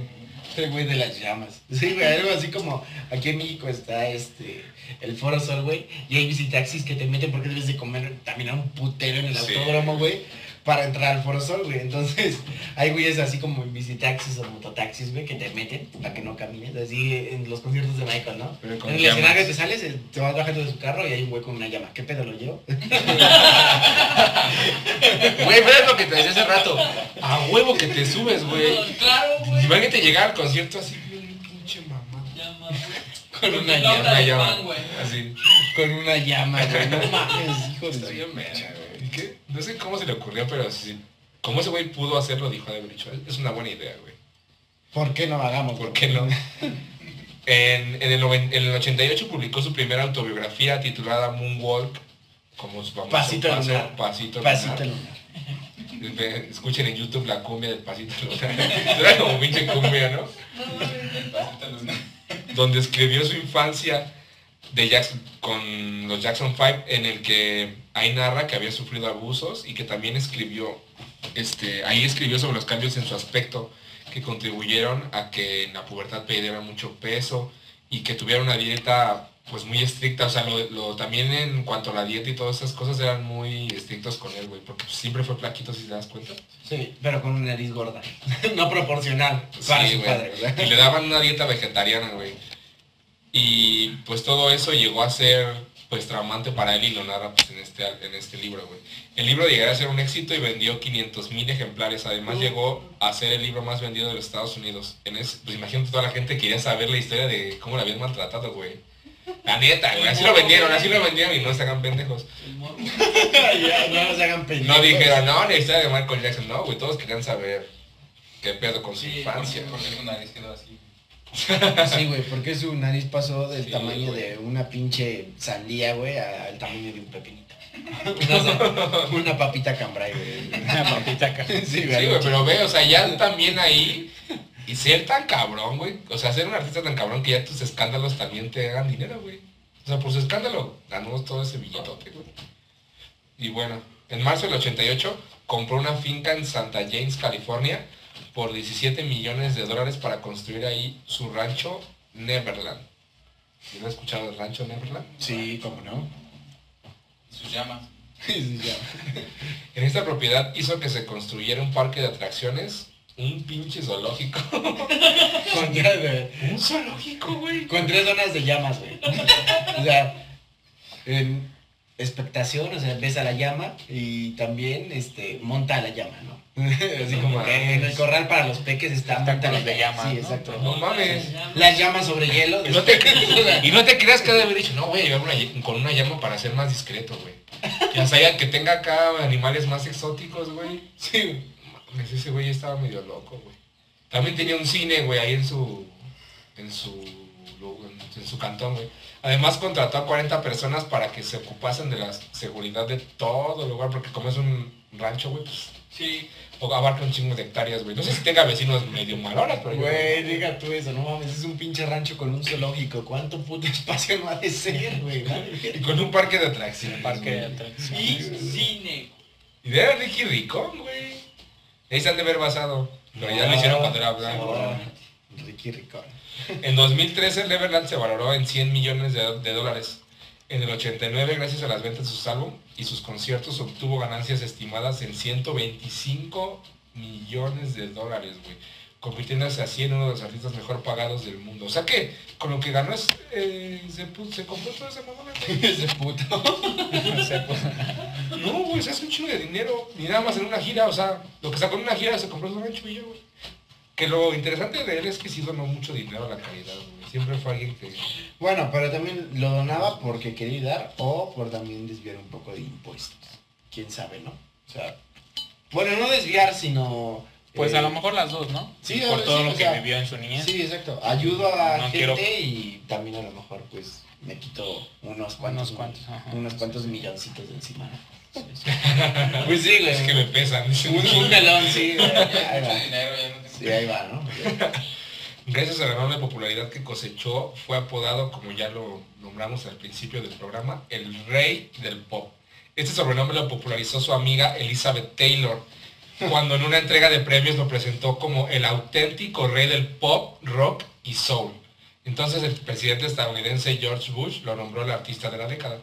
El güey de las llamas. Sí, güey, algo así como aquí en México está este el Foro Sol, güey, y hay taxis que te meten porque debes de comer también a un putero en el Sí. autódromo, güey, para entrar al Foro Sol, güey. Entonces, hay güeyes así como en visitaxis o mototaxis, güey, que te meten para que no camines, así en los conciertos de Michael, ¿no? Pero En el escenario te sales, eh, te vas bajando de su carro y hay un güey con una llama. ¿Qué pedo lo llevo? Güey, pero es lo que te decía hace rato. A huevo que te subes, güey. Claro, güey. Imagínate llegar al concierto así, pinche mamá. Llama, güey. Con una La llama. llama. pan. Así. Con una llama, güey. No mames, hijo de No sé cómo se le ocurrió, pero sí. Como ese güey pudo hacerlo, dijo de haber dicho. Es una buena idea, güey. ¿Por qué no hagamos? ¿Por qué no? En, en el, en el 88 publicó su primera autobiografía titulada Moonwalk. Como su famoso Pasito paso- lunar. Pasito, Pasito lunar. Escuchen en YouTube la cumbia del pasito lunar. Era como pinche cumbia, ¿no? Pasito lunar. donde escribió su infancia de Jackson, con los Jackson 5, en el que ahí narra que había sufrido abusos y que también escribió, este, ahí escribió sobre los cambios en su aspecto que contribuyeron a que en la pubertad perdiera mucho peso y que tuviera una dieta pues muy estricta, o sea, lo, lo- también en cuanto a la dieta y todas esas cosas eran muy estrictos con él, güey, porque pues, siempre fue flaquito, si te das cuenta. Sí, pero con una nariz gorda. no proporcional. Para Sí, su padre. Y le daban una dieta vegetariana, güey. Y pues todo eso llegó a ser pues traumante para él y lo narra pues, en, este, en este libro, güey. El libro llegará a ser un éxito y vendió 500 mil ejemplares. Además llegó a ser el libro más vendido de los Estados Unidos. En ese, pues imagínate toda la gente que quería saber la historia de cómo la habían maltratado, güey. La neta, güey. Así lo vendieron, así lo vendieron y no se hagan pendejos. Ya, no nos hagan pendejos. No dijeron, no, la historia de Michael Jackson. No, güey, todos querían saber qué pedo con su Sí, infancia. Porque quedó así. Sí, güey, porque su nariz pasó del Sí, tamaño güey. de una pinche sandía, güey, al tamaño de un pepinito. Una papita cambray, güey. Una papita acá. Sí, Sí, güey, pero ve, o sea, ya también ahí, y ser tan cabrón, güey. O sea, ser un artista tan cabrón que ya tus escándalos también te hagan dinero, güey. O sea, por su escándalo ganó todo ese billetote, güey. Y bueno, en marzo del 88 compró una finca en Santa James, California, por 17 millones de dólares para construir ahí su rancho Neverland. ¿Sí lo has escuchado del rancho Neverland? Sí, cómo no. Sus llamas. En esta propiedad hizo que se construyera un parque de atracciones, un pinche zoológico. Con, tres- un zoológico, güey. con tres zonas de llamas, güey. O sea, en expectación, o sea, ves a la llama y también este, monta a la llama, ¿no? Así como en el corral para los peques está Espectáculos de llama, Sí, ¿no? exacto. No mames. Las llamas sobre hielo. Y no, te, y no te creas que ha de haber dicho, no, voy a llevar una con una llama para ser más discreto, güey. Ya sea que tenga acá animales más exóticos, güey. Sí. Mames, ese güey estaba medio loco, güey. También tenía un cine, güey, ahí en su. en su. en su cantón, güey. Además contrató a 40 personas para que se ocupasen de la seguridad de todo el lugar, porque como es un rancho, güey, pues. Sí. O abarca un chingo de hectáreas, güey. No sé si tenga vecinos medio maloras, pero yo- Güey, diga tú eso, no mames, es un pinche rancho con un zoológico. ¿Cuánto puto espacio no ha de ser, güey? Y con un parque de atracciones. Parque de güey. Y atracciones. cine. Y de Ricky Ricón, güey. Ahí se han de ver basado. Pero ya lo hicieron cuando era blanco. No, Ricky Ricón. En 2013 el Neverland se valoró en 100 millones de, de dólares. En el 89, gracias a las ventas de sus álbum y sus conciertos, obtuvo ganancias estimadas en 125 millones de dólares, güey. Convirtiéndose así en uno de los artistas mejor pagados del mundo. O sea que con lo que ganó es, eh, se, se compró todo ese mamón. Ese puto. No, güey, se hace un chingo de dinero. Ni nada más en una gira, o sea, lo que sacó en una gira se compró su rancho y ya, güey. Que lo interesante de él es que sí donó mucho dinero a la caridad, güey. Siempre fue alguien que... Bueno, pero también lo donaba porque quería ayudar o por también desviar un poco de impuestos. Quién sabe, ¿no? O sea, bueno, no desviar, sino... Pues eh, a lo mejor las dos, ¿no? Sí, Por todo lo que sea, vivió en su niñez. Sí, exacto. Ayudo a No gente quiero- y también a lo mejor pues me quito unos cuantos, Unos cuantos, ajá. unos cuantos milloncitos de encima. ¿no? Sí, sí. Pues sí, güey. Es que me pesan. Un, un melón, sí. Ahí va. ahí va, ¿no? Gracias a la enorme popularidad que cosechó, fue apodado, como ya lo nombramos al principio del programa, el rey del pop. Este sobrenombre lo popularizó su amiga Elizabeth Taylor, cuando en una entrega de premios lo presentó como el auténtico rey del pop, rock y soul. Entonces el presidente estadounidense George Bush lo nombró el artista de la década.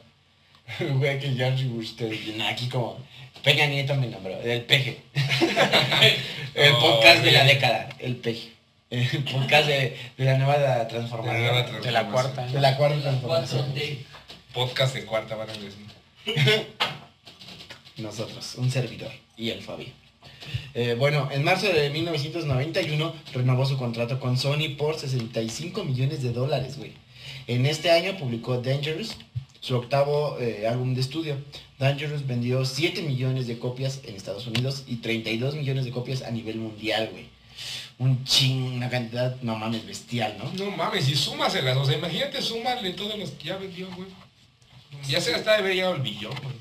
Güey, que George Bush te viene aquí como Peña Nieto me nombró, el peje. el Oh, podcast de la década, el peje. El podcast de, de la nueva transformación. De la nueva De la cuarta. De la cuarta transformación. 4D. Podcast de cuarta, van a decir. Nosotros, un servidor y el Fabi. Eh, bueno, en marzo de 1991 renovó su contrato con Sony por 65 millones de dólares, güey. En este año publicó Dangerous, su octavo eh, álbum de estudio. Dangerous vendió 7 millones de copias en Estados Unidos y 32 millones de copias a nivel mundial, güey. Un ching, una cantidad, no mames, bestial, ¿no? No mames, y súmaselas, o sea, imagínate súmale todos los que ya vendió, güey. Ya se hasta de haber llegado el billón, güey.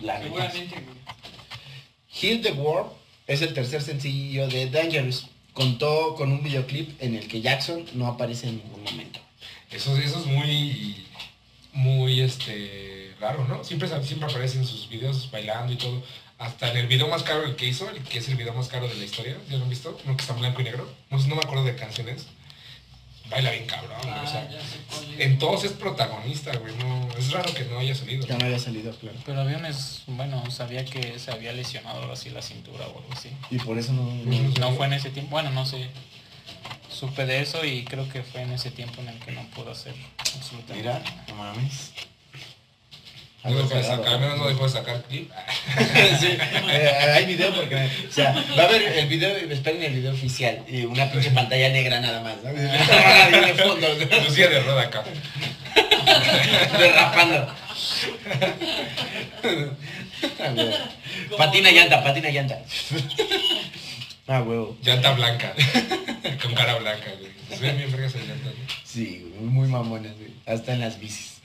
La. Seguramente, güey. Heal the World es el tercer sencillo de Dangerous. Contó con un videoclip en el que Jackson no aparece en ningún momento. Eso, eso es muy, muy, este, raro, ¿no? Siempre, siempre aparece en sus videos bailando y todo. Hasta en el video más caro el que hizo, el que es el video más caro de la historia, ¿ya lo han visto? Uno que está en blanco y negro. No, no me acuerdo de canciones. Baila bien cabrón, güey, Ah, o sea, es. en todos es protagonista, güey. No, es raro que no haya salido. Ya no había salido, claro. Pero aviones, bueno, sabía que se había lesionado así la cintura o algo así. Y por eso no... No fue en ese tiempo, bueno, no sé. Supe de eso y creo que fue en ese tiempo en el que no pudo hacer absolutamente Mira, no mames. No dejó de sacar, al menos no dejó de sacar clip. sí, eh, hay video porque, o sea, va a haber el video, esperen el video oficial, y una pinche pantalla negra nada más, ¿no? Lucía de roda acá. derrapando. Patina llanta, patina llanta. Ah, huevo. Llanta blanca. Con cara blanca, güey. Se ven bien esas llantas, ¿no? Sí, muy mamones, güey. Hasta en las bicis.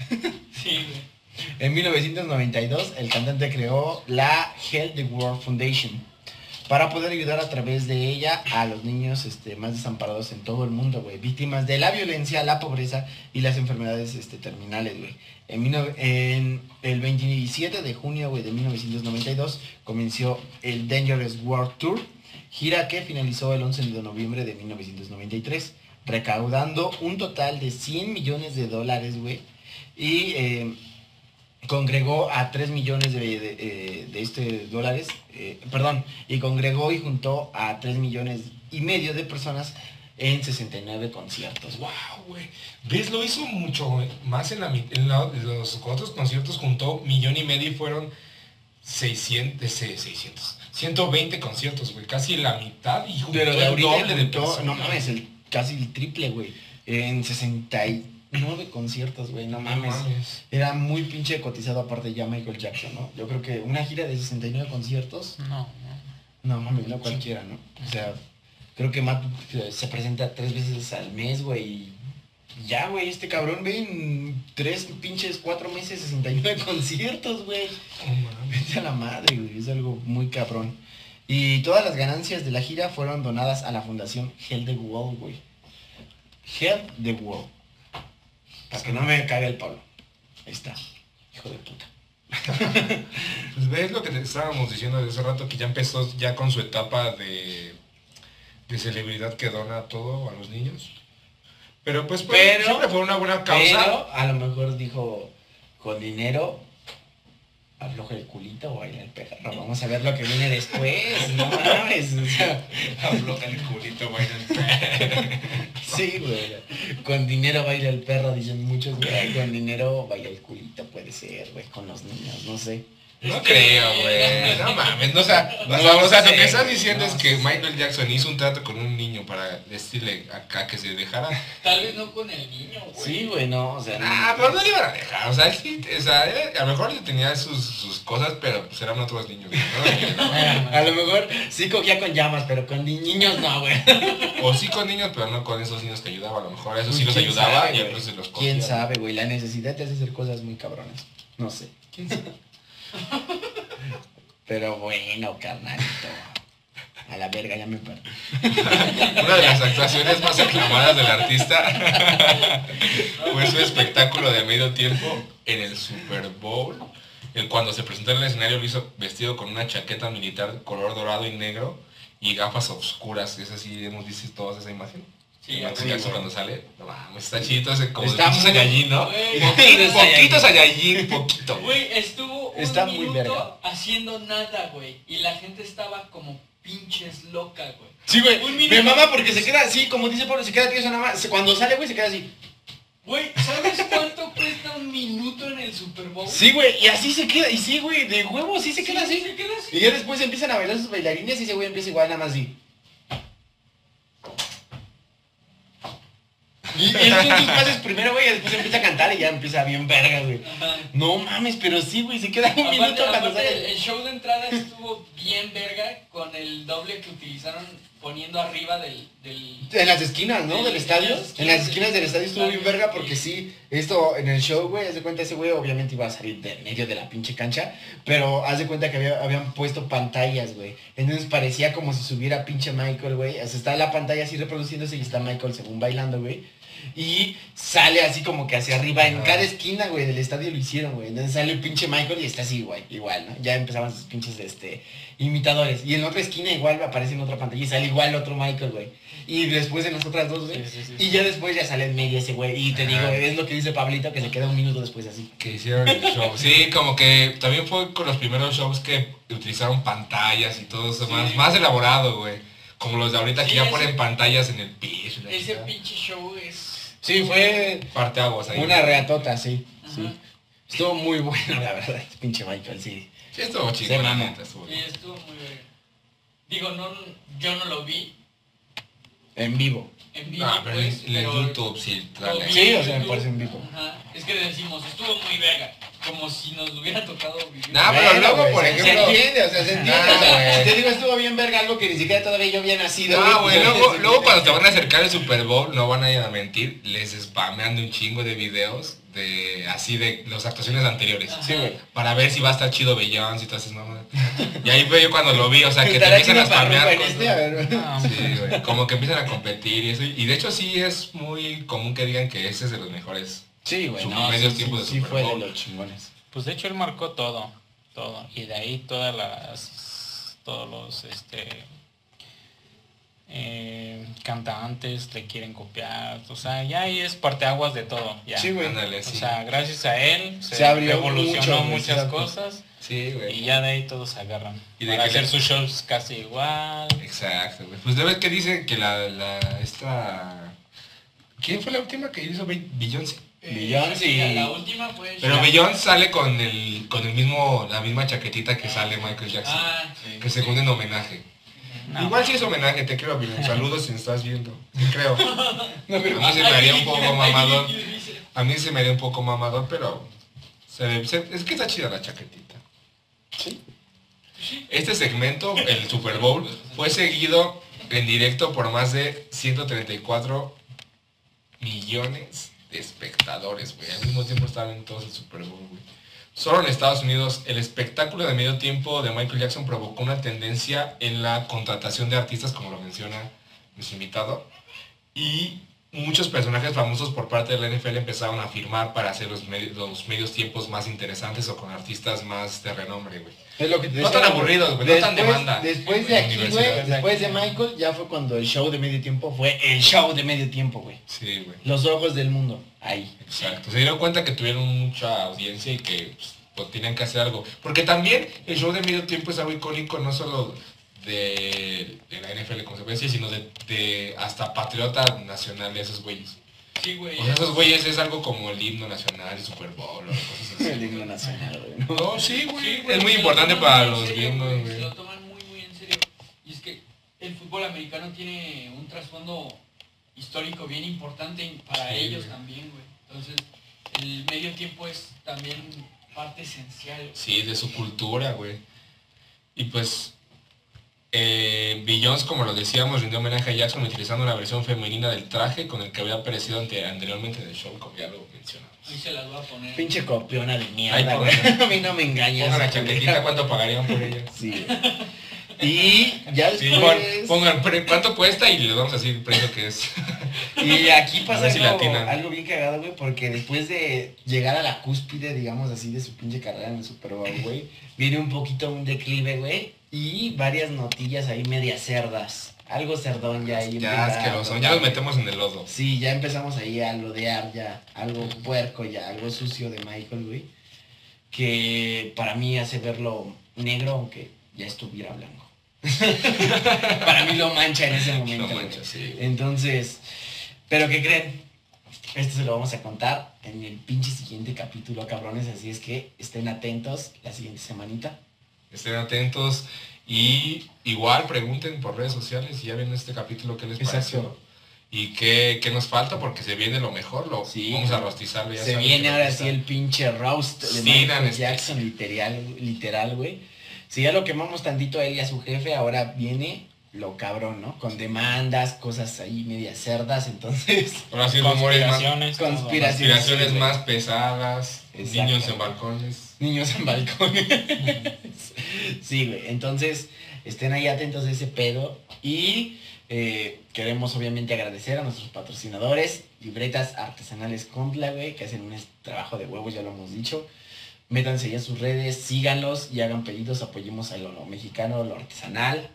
Sí, güey. En 1992, el cantante creó la Health the World Foundation para poder ayudar a través de ella a los niños este, más desamparados en todo el mundo, güey, víctimas de la violencia, la pobreza y las enfermedades este, terminales, güey. En el 27 de junio, güey, de 1992 comenzó el Dangerous World Tour, gira que finalizó el 11 de noviembre de 1993, recaudando un total de 100 millones de dólares, güey, y eh, congregó a 3 millones de, de, eh, de este dólares, eh, perdón, y congregó y juntó a 3 millones y medio de personas en 69 conciertos. Wow, güey. ¿Ves? Lo hizo mucho más en, la, en la- los otros conciertos. Juntó millón y medio y fueron 600, eh, 600, 120 conciertos, güey. Casi la mitad y juntó Pero de el doble de juntó, personas. no mames, el, casi el triple, güey, en 69 conciertos, güey, no mames. mames. Era muy pinche cotizado aparte ya Michael Jackson, ¿no? Yo creo que una gira de 69 conciertos, No, no. no mames, no cualquiera, ¿no? O sea, creo que Matt eh, se presenta tres veces al mes, güey, ya, güey, este cabrón ve en tres pinches, cuatro meses, 69 conciertos, güey. Vete a la madre, güey, es algo muy cabrón. Y todas las ganancias de la gira fueron donadas a la fundación Help the World, güey. Help the World. Para que no me cague el Pablo. Ahí está, hijo de puta. Pues ves lo que te estábamos diciendo desde hace rato, que ya empezó ya con su etapa de, de celebridad que dona todo a los niños. Pero pues, pues, Pero- siempre fue una buena causa. Pero a lo mejor dijo, con dinero, afloja el culito o baila el perro. Vamos a ver lo que viene después, no mames. Afloja el culito, baila el perro. sí, güey. Con dinero baila el perro, dicen muchos, güey. Con dinero baila el culito, puede ser, güey, con los niños, no sé. No creo, güey. No mames. No, o sea, No o sea, lo que estás diciendo no es que. Michael Jackson hizo un trato con un niño para decirle acá que se dejara. Tal vez no con el niño, güey. Sí, güey, no, o sea, no. Ah, pero no le iban a dejar. O sea, sí, o sea, él- a lo mejor le tenía sus, sus cosas, pero pues eran otros niños. ¿no? A lo mejor sí cogía con llamas, pero con ni- niños no, güey. O sí con niños, pero no con esos niños que ayudaba. A lo mejor a esos sí los ¿Quién ayudaba sabe, y se los cogía. ¿Quién sabe, güey? La necesidad te hace hacer cosas muy cabronas. No sé. ¿Quién sabe? Pero bueno, carnalito. A la verga, ya me perdí. Una de las actuaciones más aclamadas del artista fue su espectáculo de medio tiempo en el Super Bowl. El cuando se presentó en el escenario lo hizo vestido con una chaqueta militar color dorado y negro y gafas oscuras. Es así, hemos visto todos esa imagen. Sí, sí, Jackson güey. cuando sale, no mames, está chido ese como Está de muy- ¿no? Poquito, poquito Saiyajin, poquito. Güey, estuvo un Está muy minuto verga. haciendo nada, güey. Y la gente estaba como pinches loca, güey. Sí, güey. Un Me minuto. mama porque se queda así, como dice Pablo, se queda tieso nada más. Cuando sale, güey, se queda así. Güey, ¿sabes cuánto cuesta un minuto en el Super Bowl? Sí, güey, y así se queda. Y sí, güey, de huevo, sí se queda así. Se queda así. Y ya después empiezan a bailar sus bailarines y ese güey empieza igual nada más así. Y él sus pases primero, güey, y después empieza a cantar y ya empieza bien verga, güey. No mames, pero sí, güey, se queda un Aparte, minuto cuando aparte, sale. el show de entrada estuvo bien verga con el doble que utilizaron poniendo arriba del... del En las esquinas, ¿no? Del en estadio. En las esquinas del estadio estuvo bien verga porque sí, esto en el show, güey, haz de cuenta ese güey obviamente iba a salir de medio de la pinche cancha, pero haz de cuenta que había- habían puesto pantallas, güey. Entonces parecía como si subiera pinche Michael, güey. O sea, está la pantalla así reproduciéndose y está Michael según bailando, güey. Y sale así como que hacia arriba, en cada esquina, güey, del estadio lo hicieron, güey. Entonces sale el pinche Michael y está así, güey, igual, ¿no? Ya empezaban sus pinches, este, imitadores. Y en la otra esquina igual aparece en otra pantalla y sale igual otro Michael, güey. Y después en las otras dos, güey. Sí, sí, sí, y ya después ya sale en medio ese güey. Y te Ajá. digo, es lo que dice Pablito, que se queda un minuto después así. que hicieron el show. Sí, como que también fue con los primeros shows que utilizaron pantallas y todo eso, más, más elaborado, güey. Como los de ahorita que ya ponen pantallas en el piso. Ese pinche show es... Sí, fue Parte aguas ahí. una reatota, sí. Sí. Estuvo muy bueno, la verdad. Pinche Michael, sí. Sí, estuvo Se chido, la mamó. neta, estuvo bien. estuvo muy bien. Digo, no, yo no lo vi En vivo. en vivo, No, pero pues, en, en pero YouTube sí, lo Sí, o sea, me YouTube. parece en vivo. Ajá. Es que decimos, estuvo muy verga. Como si nos hubiera tocado vivir. Nah, pero luego, por ejemplo- Se entiende, o sea, se entiende. Ah, te digo, estuvo bien verga algo que ni siquiera todavía yo había nacido. Ah, güey, luego, cuando te van a acercar el Super Bowl, no van a ir a mentir, les spamean de un chingo de videos de así de las actuaciones anteriores. Ajá. Sí, güey. Para ver si va a estar chido Beyoncé y todas esas mamás. Y ahí fue yo cuando lo vi, o sea, que te ¿Estará empiezan a spamear en este? A cosas. ver. No, Sí, güey, como que empiezan a competir y eso. Y de hecho sí es muy común que digan que ese es de los mejores. Sí, güey, no, medios sí, tiempos sí, de sí Super fue de los chingones. Pues de hecho él marcó todo, todo. Y de ahí todas las, todos los, este, eh, cantantes le quieren copiar. O sea, ya ahí es parteaguas de todo. Ya. Sí, güey. Ándale, O sí. sea, gracias a él se, Se abrió evolucionó mucho, muchas exacto. cosas Sí, güey. y ya de ahí todos se agarran. Y de para hacer le- sus shows casi igual. Exacto, güey. Pues de ver que dicen que la, la, esta... ¿Quién fue la última que hizo Be- Beyoncé? Eh, Beyoncé y- la- La última fue. Pero. Beyoncé sale con el, con el mismo, la misma chaquetita que sale Michael Jackson. Ah, sí. que según en homenaje. No. Igual sí es homenaje, te creo, Beyoncé. Saludos si me estás viendo. Te creo. No, pero A mí se me haría un poco mamador. A mí se me haría un poco mamador, pero se ve- se- es que está chida la chaquetita. Sí. Este segmento, el Super Bowl, fue seguido en directo por más de 134 millones espectadores, güey. Al mismo tiempo estaban en todo el Super Bowl, güey. Solo en Estados Unidos, el espectáculo de medio tiempo de Michael Jackson provocó una tendencia en la contratación de artistas, como lo menciona nuestro invitado, y muchos personajes famosos por parte de la NFL empezaron a firmar para hacer los, medi- los medios tiempos más interesantes o con artistas más de renombre, güey. Es lo que te No decía, tan güey. aburridos, güey, no tan demanda. Después de aquí, güey, después de Michael, ya fue cuando el show de medio tiempo fue el show de medio tiempo, güey. Sí, güey. Los ojos del mundo, ahí. Exacto. Se dieron cuenta que tuvieron mucha audiencia y que pues, pues, tenían que hacer algo. Porque también el show de medio tiempo es algo icónico no solo de, de la NFL, como se puede decir, sino de, de hasta patriota nacional de esos güeyes. Sí, güey. O sea, esos güeyes es algo como el himno nacional, el Super Bowl o cosas así. El himno nacional, güey. ¿no? Sí, güey. Sí, es muy importante para los serio, gringos, Se güey. lo toman muy, muy en serio. Y es que el fútbol americano tiene un trasfondo histórico bien importante para Sí, ellos güey. también, güey. Entonces, el medio tiempo es también parte esencial. Sí, de su cultura, güey. Y pues, eh, Beyoncé, como lo decíamos, rindió homenaje a Jackson utilizando una versión femenina del traje con el que había aparecido ante- anteriormente en el show, como ya lo mencionamos. Ahí se las voy a poner. Pinche copiona de mierda, güey. A mí no me engañas. Pongan la chaquetita, ¿cuánto pagarían por ella? Sí. Y ya Sí, después... pon- pongan pre- cuánto cuesta y le damos así el precio que es. Y aquí A pasa si algo, algo bien cagado, güey, porque después de llegar a la cúspide, digamos así, de su pinche carrera en el Super Bowl, güey, viene un poquito un declive, güey, y varias notillas ahí medias cerdas. Algo cerdón ya ahí. Ya empieza es que a lo son, tocar, ya los metemos en el lodo. Sí, ya empezamos ahí a lodear ya, algo puerco ya, algo sucio de Michael, güey, que para mí hace verlo negro, aunque ya estuviera blanco. para mí lo mancha en ese momento. Güey. manches, sí. Entonces, ¿pero qué creen? Esto se lo vamos a contar en el pinche siguiente capítulo, cabrones, así es que estén atentos la siguiente semanita. Estén atentos y igual pregunten por redes sociales si ya ven este capítulo qué les Exacto. pareció. Y qué, qué nos falta porque se viene lo mejor, lo Sí. vamos a rostizarlo ya Se viene que ahora sí el pinche roast de Sí, Michael Jackson, literal, literal, güey. Si ya lo quemamos tantito a él y a su jefe, ahora viene lo cabrón, ¿no? Con demandas, cosas ahí medias cerdas, entonces... Ahora sí, rumores más, Conspiraciones. Conspiraciones. conspiraciones más pesadas, Exacto. niños en balcones. Niños en balcones. sí, güey. Entonces, estén ahí atentos a ese pedo. Y eh, queremos obviamente agradecer a nuestros patrocinadores, libretas artesanales Compla, güey, que hacen un trabajo de huevos, ya lo hemos dicho. Métanse ya en sus redes, síganlos y hagan pedidos, apoyemos a lo, lo mexicano, lo artesanal.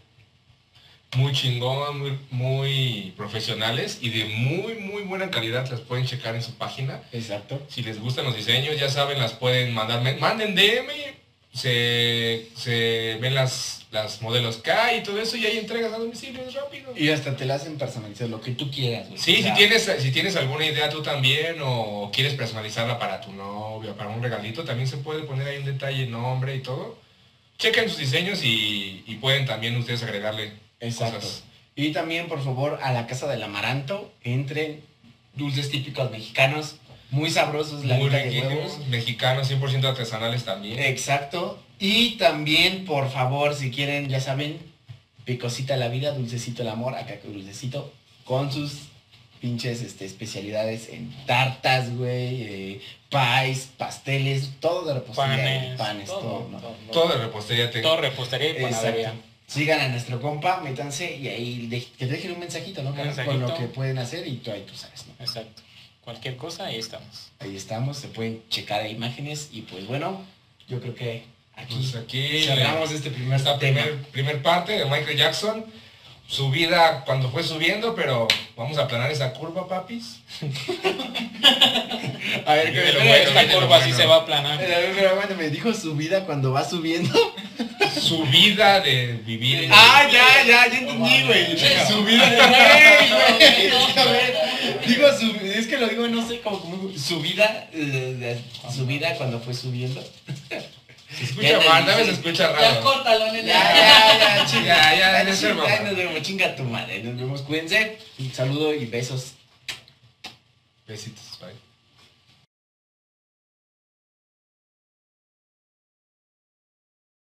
Muy chingón, muy, muy profesionales y de muy, muy buena calidad. Las pueden checar en su página. Exacto. Si les gustan los diseños, ya saben, las pueden mandar. Manden DM se, se ven las, las modelos K y todo eso y ahí entregas a domicilio es rápido. Y hasta te la hacen personalizar lo que tú quieras, güey. Sí, O sea, si tienes, si tienes alguna idea tú también o quieres personalizarla para tu novio, para un regalito, también se puede poner ahí un detalle, nombre y todo. Chequen sus diseños y, y pueden también ustedes agregarle Exacto. cosas. Y también, por favor, a la casa del amaranto, entren dulces típicos mexicanos, muy sabrosos, la Muy riquísimos, huevos. mexicanos, 100% artesanales también. Exacto. Y también, por favor, si quieren, ya saben, picosita la vida, dulcecito el amor, acá con dulcecito, con sus pinches este, especialidades en tartas, güey, eh, pies, pasteles, todo de repostería, Panes, panes, todo, todo, ¿no? todo. Todo de repostería tengo. Todo repostería y panadería. Exacto. Sigan a nuestro compa, métanse y ahí de- que dejen un mensajito, ¿no? Un Con lo que pueden hacer y tú ahí tú sabes, ¿no? Exacto. Cualquier cosa, ahí estamos. Ahí estamos, se pueden checar imágenes y pues bueno, yo creo que aquí Pues aquí cerramos este primer esta tema. primer, primer parte de Michael Jackson. Su vida cuando fue subiendo, pero vamos a aplanar esa curva, papis. A ver, que bueno, Esta curva sí bueno. se va a aplanar. Pero bueno, me dijo su vida cuando va subiendo. Su vida de vivir. en- Ah, ya, ya, ya entendí, güey. Su vida de güey, güey. A ver, Digo su, es que lo digo, no sé, como, como su vida, eh, de- su vida cuando fue subiendo. Se escucha Ya mal, sí. se escucha Ya raro. córtalo, Ya, nene. ya, ya, chinga. Ya, ya, ser chinga, ay, Nos vemos, chinga tu madre. Nos vemos, cuídense. Un saludo y besos. Besitos.